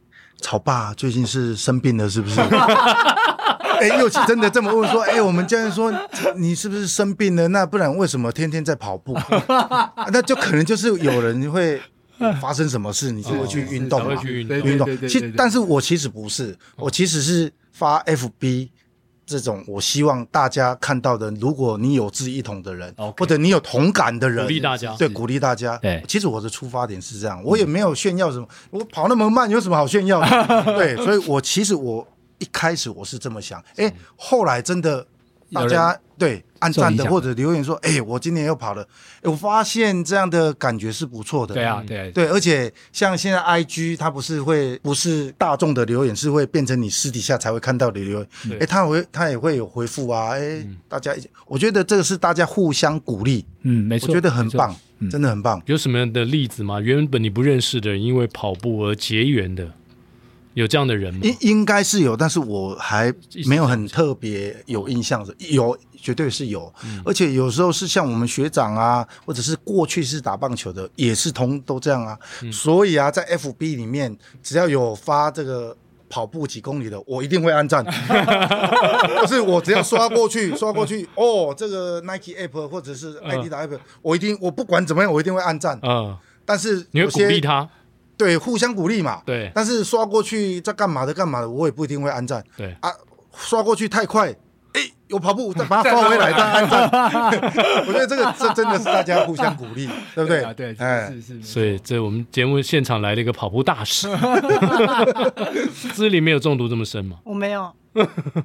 草爸最近是生病了，是不是？哎，祐齐真的这么问说，哎，我们教练说你是不是生病了？那不然为什么天天在跑步？那就可能就是有人会发生什么事，你就会去运动嘛，运动。其实，但是我其实不是，我其实是发 FB 这种，我希望大家看到的，如果你有志一同的人，或者你有同感的人，鼓励大家，对，鼓励大家。对，其实我的出发点是这样，我也没有炫耀什么，我跑那么慢有什么好炫耀的？对，所以我其实我。一开始我是这么想，哎，后来真的大家对按赞的或者留言说，哎，我今年又跑了，我发现这样的感觉是不错的。对啊，对对，而且像现在 IG 它不是会不是大众的留言，是会变成你私底下才会看到的留言，哎，他会他也会有回复啊，哎，大家，我觉得这个是大家互相鼓励，嗯，没错，我觉得很棒，真的很棒。有什么样的例子吗？原本你不认识的人，因为跑步而结缘的？有这样的人吗？应应该是有，但是我还没有很特别有印象的。有，绝对是有。嗯、而且有时候是像我们学长啊，或者是过去是打棒球的，也是同都这样啊。嗯、所以啊，在 FB 里面，只要有发这个跑步几公里的，我一定会按赞。就是我只要刷过去，刷过去，哦，这个 Nike App 或者是 App，、呃、我一定我不管怎么样，我一定会按赞。嗯、呃，但是你会鼓励他。对，互相鼓励嘛。对，但是刷过去在干嘛的干嘛的，我也不一定会安赞。对啊，刷过去太快，哎，有跑步 再把它刷回来再按赞。我觉得这个这真的是大家互相鼓励，对不对？对，哎，是是。所以这我们节目现场来了一个跑步大使。姿麟没有中毒这么深吗？我没有，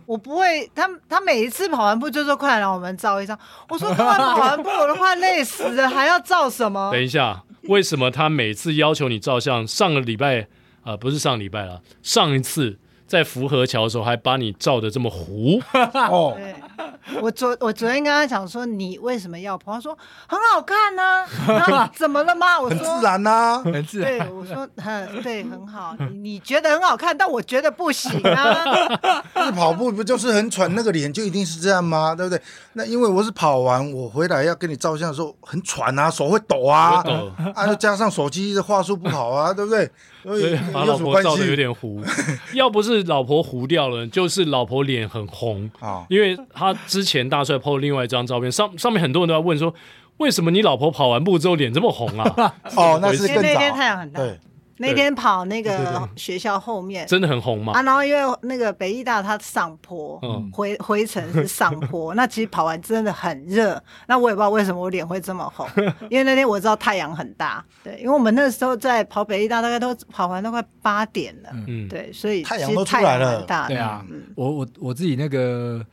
我不会。他他每一次跑完步就说：“快来让我们照一张。”我说：“快跑完步，我都快累死了，还要照什么？”等一下。为什么他每次要求你照相？上个礼拜啊、呃，不是上礼拜了，上一次在福和桥的时候还把你照得这么糊哦。我昨我昨天跟他讲说，你为什么要跑？他说很好看呢、啊。怎么了吗？我说很自然啊，很自然。对，我说很对，很好。你你觉得很好看，但我觉得不行啊。跑步不就是很喘，那个脸就一定是这样吗？对不对？那因为我是跑完，我回来要跟你照相的时候很喘啊，手会抖啊，抖啊，又加上手机的话术不好啊，对不对？所以 把老婆照的有点糊。要不是老婆糊掉了，就是老婆脸很红啊，因为他。之前大帅 PO 另外一张照片，上上面很多人都在问说，为什么你老婆跑完步之后脸这么红啊？哦，那是更早。那天太阳很大。对。那天跑那个学校后面，真的很红吗？啊，然后因为那个北艺大它上坡，嗯，回回程是上坡，那其实跑完真的很热。那我也不知道为什么我脸会这么红，因为那天我知道太阳很大。对，因为我们那时候在跑北艺大，大概都跑完都快八点了。嗯，对，所以太阳都出来了。对啊，我我我自己那个。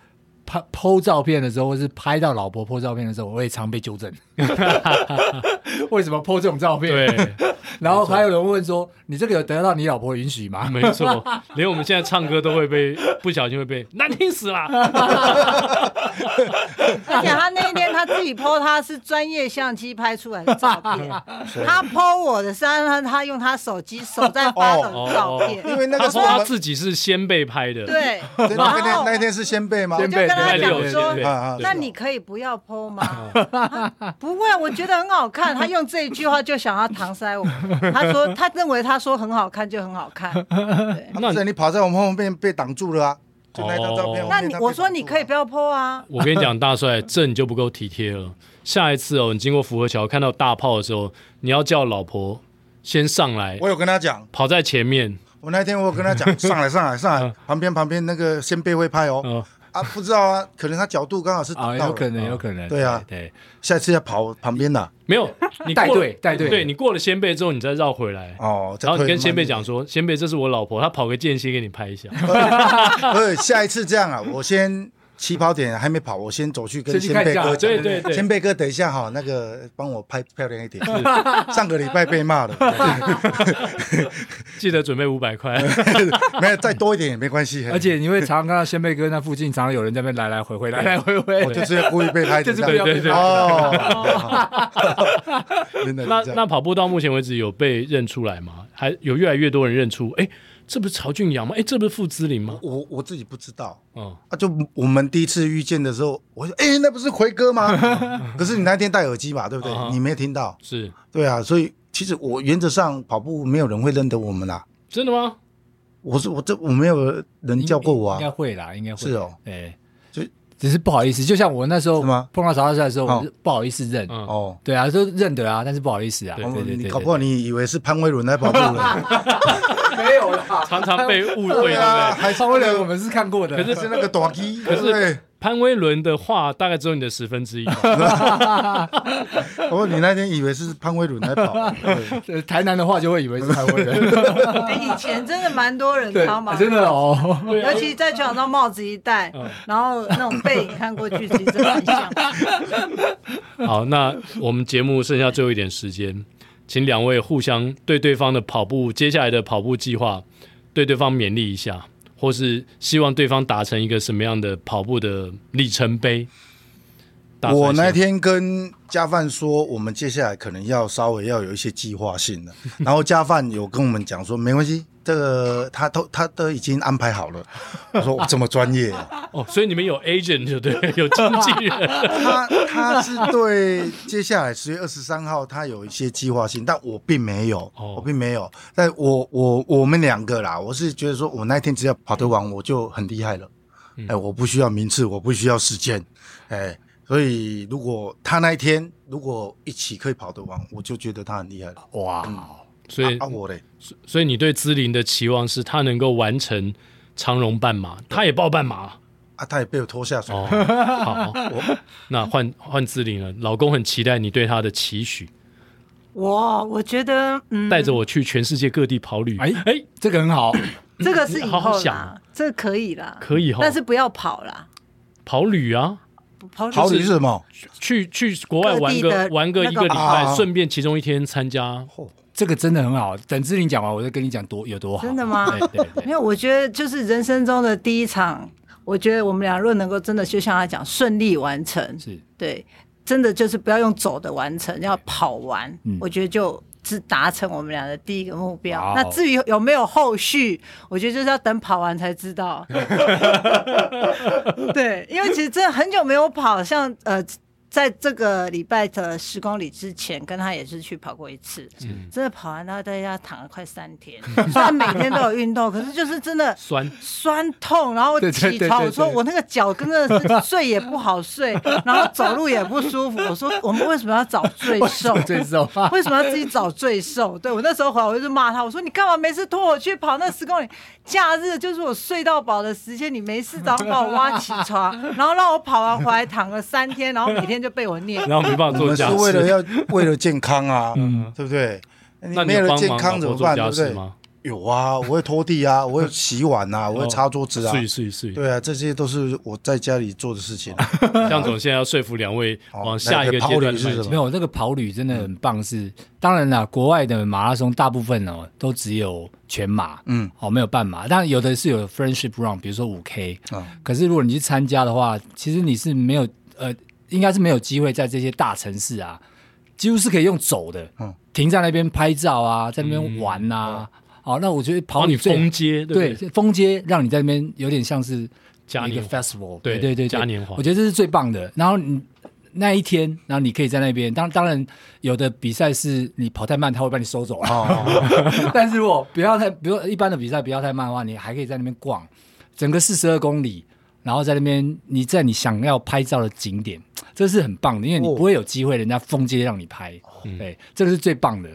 拍 po 照片的时候，或是拍到老婆 po 照片的时候，我也常被纠正。为什么 po 这种照片？对。然后还有人问说：“你这个有得到你老婆允许吗？”没错，连我们现在唱歌都会被不小心会被难听死了。而且他那一天他自己 po 他是专业相机拍出来的照片，他 po 我的是他他用他手机手在发的照片，因为那个时候他自己是先辈拍的，对，那天那天是先辈吗？我就跟他讲说，那你可以不要 po 吗？不会，我觉得很好看。他用这一句话就想要搪塞我，他说他认为他说很好看就很好看，那你跑在我们后面被挡住了啊。就那张照片，那你我说你可以不要 po 啊。我跟你讲，大帅，这你就不够体贴了。下一次哦，你经过福和桥看到大炮的时候，你要叫老婆先上来。我有跟他讲，跑在前面。我那天我有跟他讲，上来上来上来，旁边旁边那个先辈会拍哦。啊，不知道啊，可能他角度刚好是啊，有可能，有可能。对啊，对，下一次要跑旁边的。没有，你带队带队，对你过了先辈之后，你再绕回来哦。然后你跟先辈讲说，先辈这是我老婆，她跑个间歇给你拍一下。不是，下一次这样啊，我先。起跑点还没跑，我先走去跟先辈哥讲。对对对，先辈哥，等一下哈，那个帮我拍漂亮一点。上个礼拜被骂了，记得准备五百块。没有，再多一点也没关系。而且你会常常看到先辈哥那附近，常常有人在那边来来回回，来来回回。我就是故意被拍，就是不要被拍。哦。那那跑步到目前为止有被认出来吗？还有越来越多人认出？哎。这不是曹俊阳吗？哎，这不是傅之林吗？我我自己不知道。嗯，啊，就我们第一次遇见的时候，我说，哎，那不是奎哥吗？可是你那天戴耳机嘛，对不对？你没有听到。是，对啊，所以其实我原则上跑步没有人会认得我们啦。真的吗？我是我这我没有人叫过我啊。应该会啦，应该会。是哦，哎，就只是不好意思，就像我那时候碰到曹大帅的时候，我不好意思认。哦，对啊，就认得啊，但是不好意思啊。对对对，搞不好你以为是潘威伦在跑步呢。没有啦，常常被误会，对不对？潘威伦我们是看过的，可是是那个短机。可是潘威伦的话大概只有你的十分之一。不过你那天以为是潘威伦在跑，台南的话就会以为是潘威伦。以前真的蛮多人超忙，真的哦。尤其在球场上帽子一戴，然后那种背影看过去，其实真的很像。好，那我们节目剩下最后一点时间。请两位互相对对方的跑步，接下来的跑步计划，对对方勉励一下，或是希望对方达成一个什么样的跑步的里程碑。我那天跟加范说，我们接下来可能要稍微要有一些计划性的，然后加范有跟我们讲说，没关系。这个他都他都已经安排好了。我说 我这么专业哦，所以你们有 agent 就对，有经纪人。他他是对接下来十月二十三号他有一些计划性，但我并没有，哦、我并没有。但我我我们两个啦，我是觉得说我那一天只要跑得完，我就很厉害了。嗯、哎，我不需要名次，我不需要时间，哎，所以如果他那一天如果一起可以跑得完，我就觉得他很厉害了。哇！嗯所以，啊啊、我嘞，所以你对姿麟的期望是他能够完成长荣半马，他也报半马。啊，他也被我拖下水。哦、好，我那换换姿麟了，老公很期待你对他的期许。哇，我觉得，嗯，带着我去全世界各地跑旅，哎哎、欸，这个很好，这个是以后好好想，这个可以啦，可以哈，但是不要跑啦，跑旅啊，跑旅是什么？去去国外玩个玩个一个礼拜，顺、那个、便其中一天参加。这个真的很好，等志玲讲完，我就跟你讲多有多好。真的吗？对对对，因为我觉得就是人生中的第一场，我觉得我们俩若能够真的就像他讲顺利完成，是对，真的就是不要用走的完成，要跑完，嗯、我觉得就是达成我们俩的第一个目标。哦、那至于有没有后续，我觉得就是要等跑完才知道。对，因为其实真的很久没有跑，像呃。在这个礼拜的十公里之前，跟他也是去跑过一次，嗯、真的跑完他在家躺了快三天。虽然每天都有运动，可是就是真的酸酸痛，然后起床我说我那个脚跟着是睡也不好睡，然后走路也不舒服。我说我们为什么要找罪受？罪受？为什么要自己找罪受？对，我那时候回来我就骂他，我说你干嘛没事拖我去跑那十公里？假日就是我睡到饱的时间，你没事早上把我挖起床，然后让我跑完回来躺了三天，然后每天。就被我念，然后没办法做家事。我们是为了要为了健康啊，嗯，对不对？那你没有健康怎么办？对不对？有啊，我会拖地啊，我会洗碗啊，我会擦桌子啊，是是是，对啊，这些都是我在家里做的事情。向总现在要说服两位往下一个阶段是什么？没有，这个跑旅真的很棒。是当然啦，国外的马拉松大部分哦都只有全马，嗯，哦没有半马，但有的是有 friendship run，比如说五 K 啊。可是如果你去参加的话，其实你是没有呃。应该是没有机会在这些大城市啊，几乎是可以用走的，嗯，停在那边拍照啊，在那边玩呐、啊。好、那我觉得跑你封街，对，对封街让你在那边有点像是嘉年华 festival，对对对，嘉年华，我觉得这是最棒的。然后你。那一天，然后你可以在那边。当当然，有的比赛是你跑太慢，他会把你收走了。哦、但是如果不要太，比如一般的比赛不要太慢的话，你还可以在那边逛整个四十二公里，然后在那边你在你想要拍照的景点，这是很棒的，因为你不会有机会人家封街让你拍。哦、对，这个是最棒的。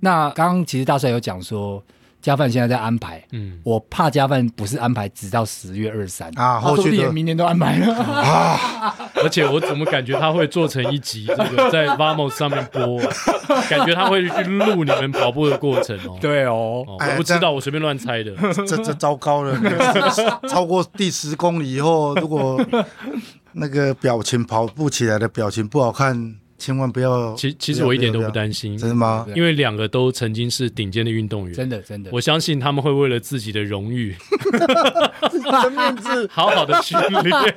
那刚刚其实大帅有讲说。加饭现在在安排，嗯，我怕加饭不是安排直到十月二十三。啊，后续的。明年都安排了。啊，而且我怎么感觉他会做成一集，这个在 Vamos 上面播，感觉他会去录你们跑步的过程哦。对哦，我不知道，我随便乱猜的，这这糟糕了，超过第十公里以后，如果那个表情跑步起来的表情不好看。千万不要！其其实我一点都不担心，真的吗？因为两个都曾经是顶尖的运动员，真的真的。我相信他们会为了自己的荣誉、自己的面子，好好的训练。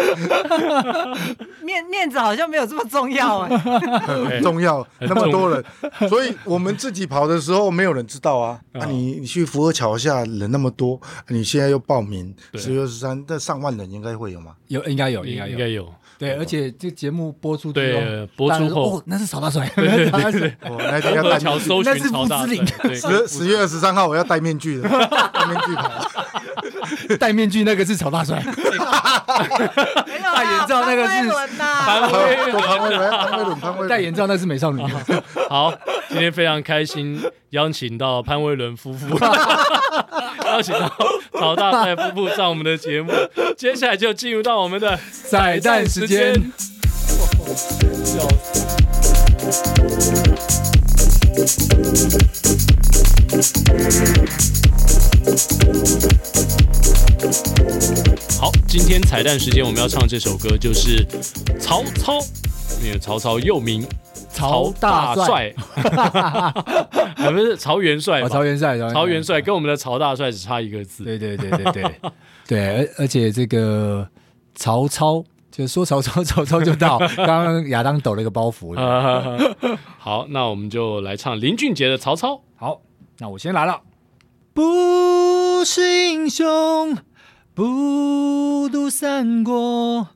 面面子好像没有这么重要哎，很重要，那么多人，所以我们自己跑的时候没有人知道啊。啊，你你去福和桥下人那么多，你现在又报名十月二十三，这上万人应该会有吗？有，应该有，应该有，应该有。对，而且这节目播出对播出后，哦，那是曹大帅，对对对，那天要带桥搜寻曹大帅。十十月二十三号我要戴面具的，戴面具跑，戴面具那个是曹大帅，戴眼罩那个是潘威伦，潘威伦，潘威伦，潘威伦，戴眼罩那是美少女。好，今天非常开心，邀请到潘威伦夫妇，邀请到曹大帅夫妇上我们的节目，接下来就进入到我们的彩蛋时间。好，今天彩蛋时间，我们要唱这首歌，就是曹操，那个曹操又名曹大帅，不是曹元帅，曹元帅，曹元帅跟我们的曹大帅只差一个字。对对对对对对，而而且这个曹操。就说曹操，曹操就到。刚刚亚当抖了一个包袱。好，那我们就来唱林俊杰的《曹操》。好，那我先来了。不是英雄不读三国，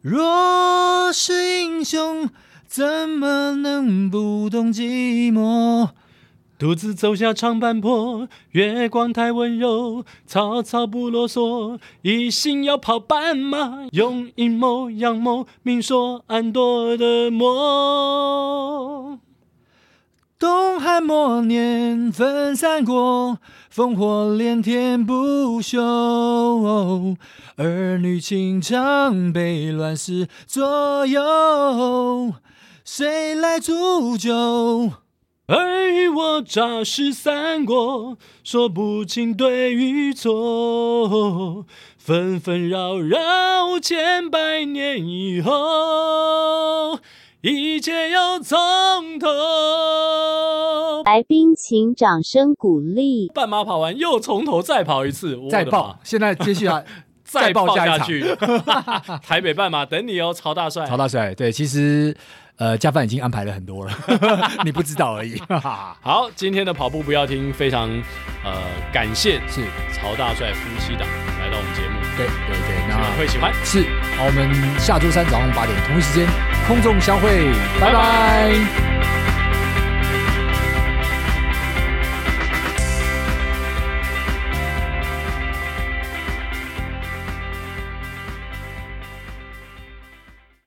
若是英雄怎么能不懂寂寞？独自走下长坂坡，月光太温柔。曹操不啰嗦，一心要跑斑马，用阴谋阳谋，明说暗夺的魔。东汉末年分三国，烽火连天不休，儿女情长被乱世左右，谁来煮酒？尔虞我诈是三国，说不清对与错，纷纷扰扰千百年以后，一切又从头。来宾请掌声鼓励。半马跑完又从头再跑一次，再报。现在接续啊，再爆下去。台北半马等你哦，曹大帅。曹大帅，对，其实。呃，加饭已经安排了很多了，你不知道而已。好，今天的跑步不要听，非常呃感谢是曹大帅夫妻档来到我们节目，对对对，那会喜欢是。好，我们下周三早上八点同一时间空中相会，拜拜。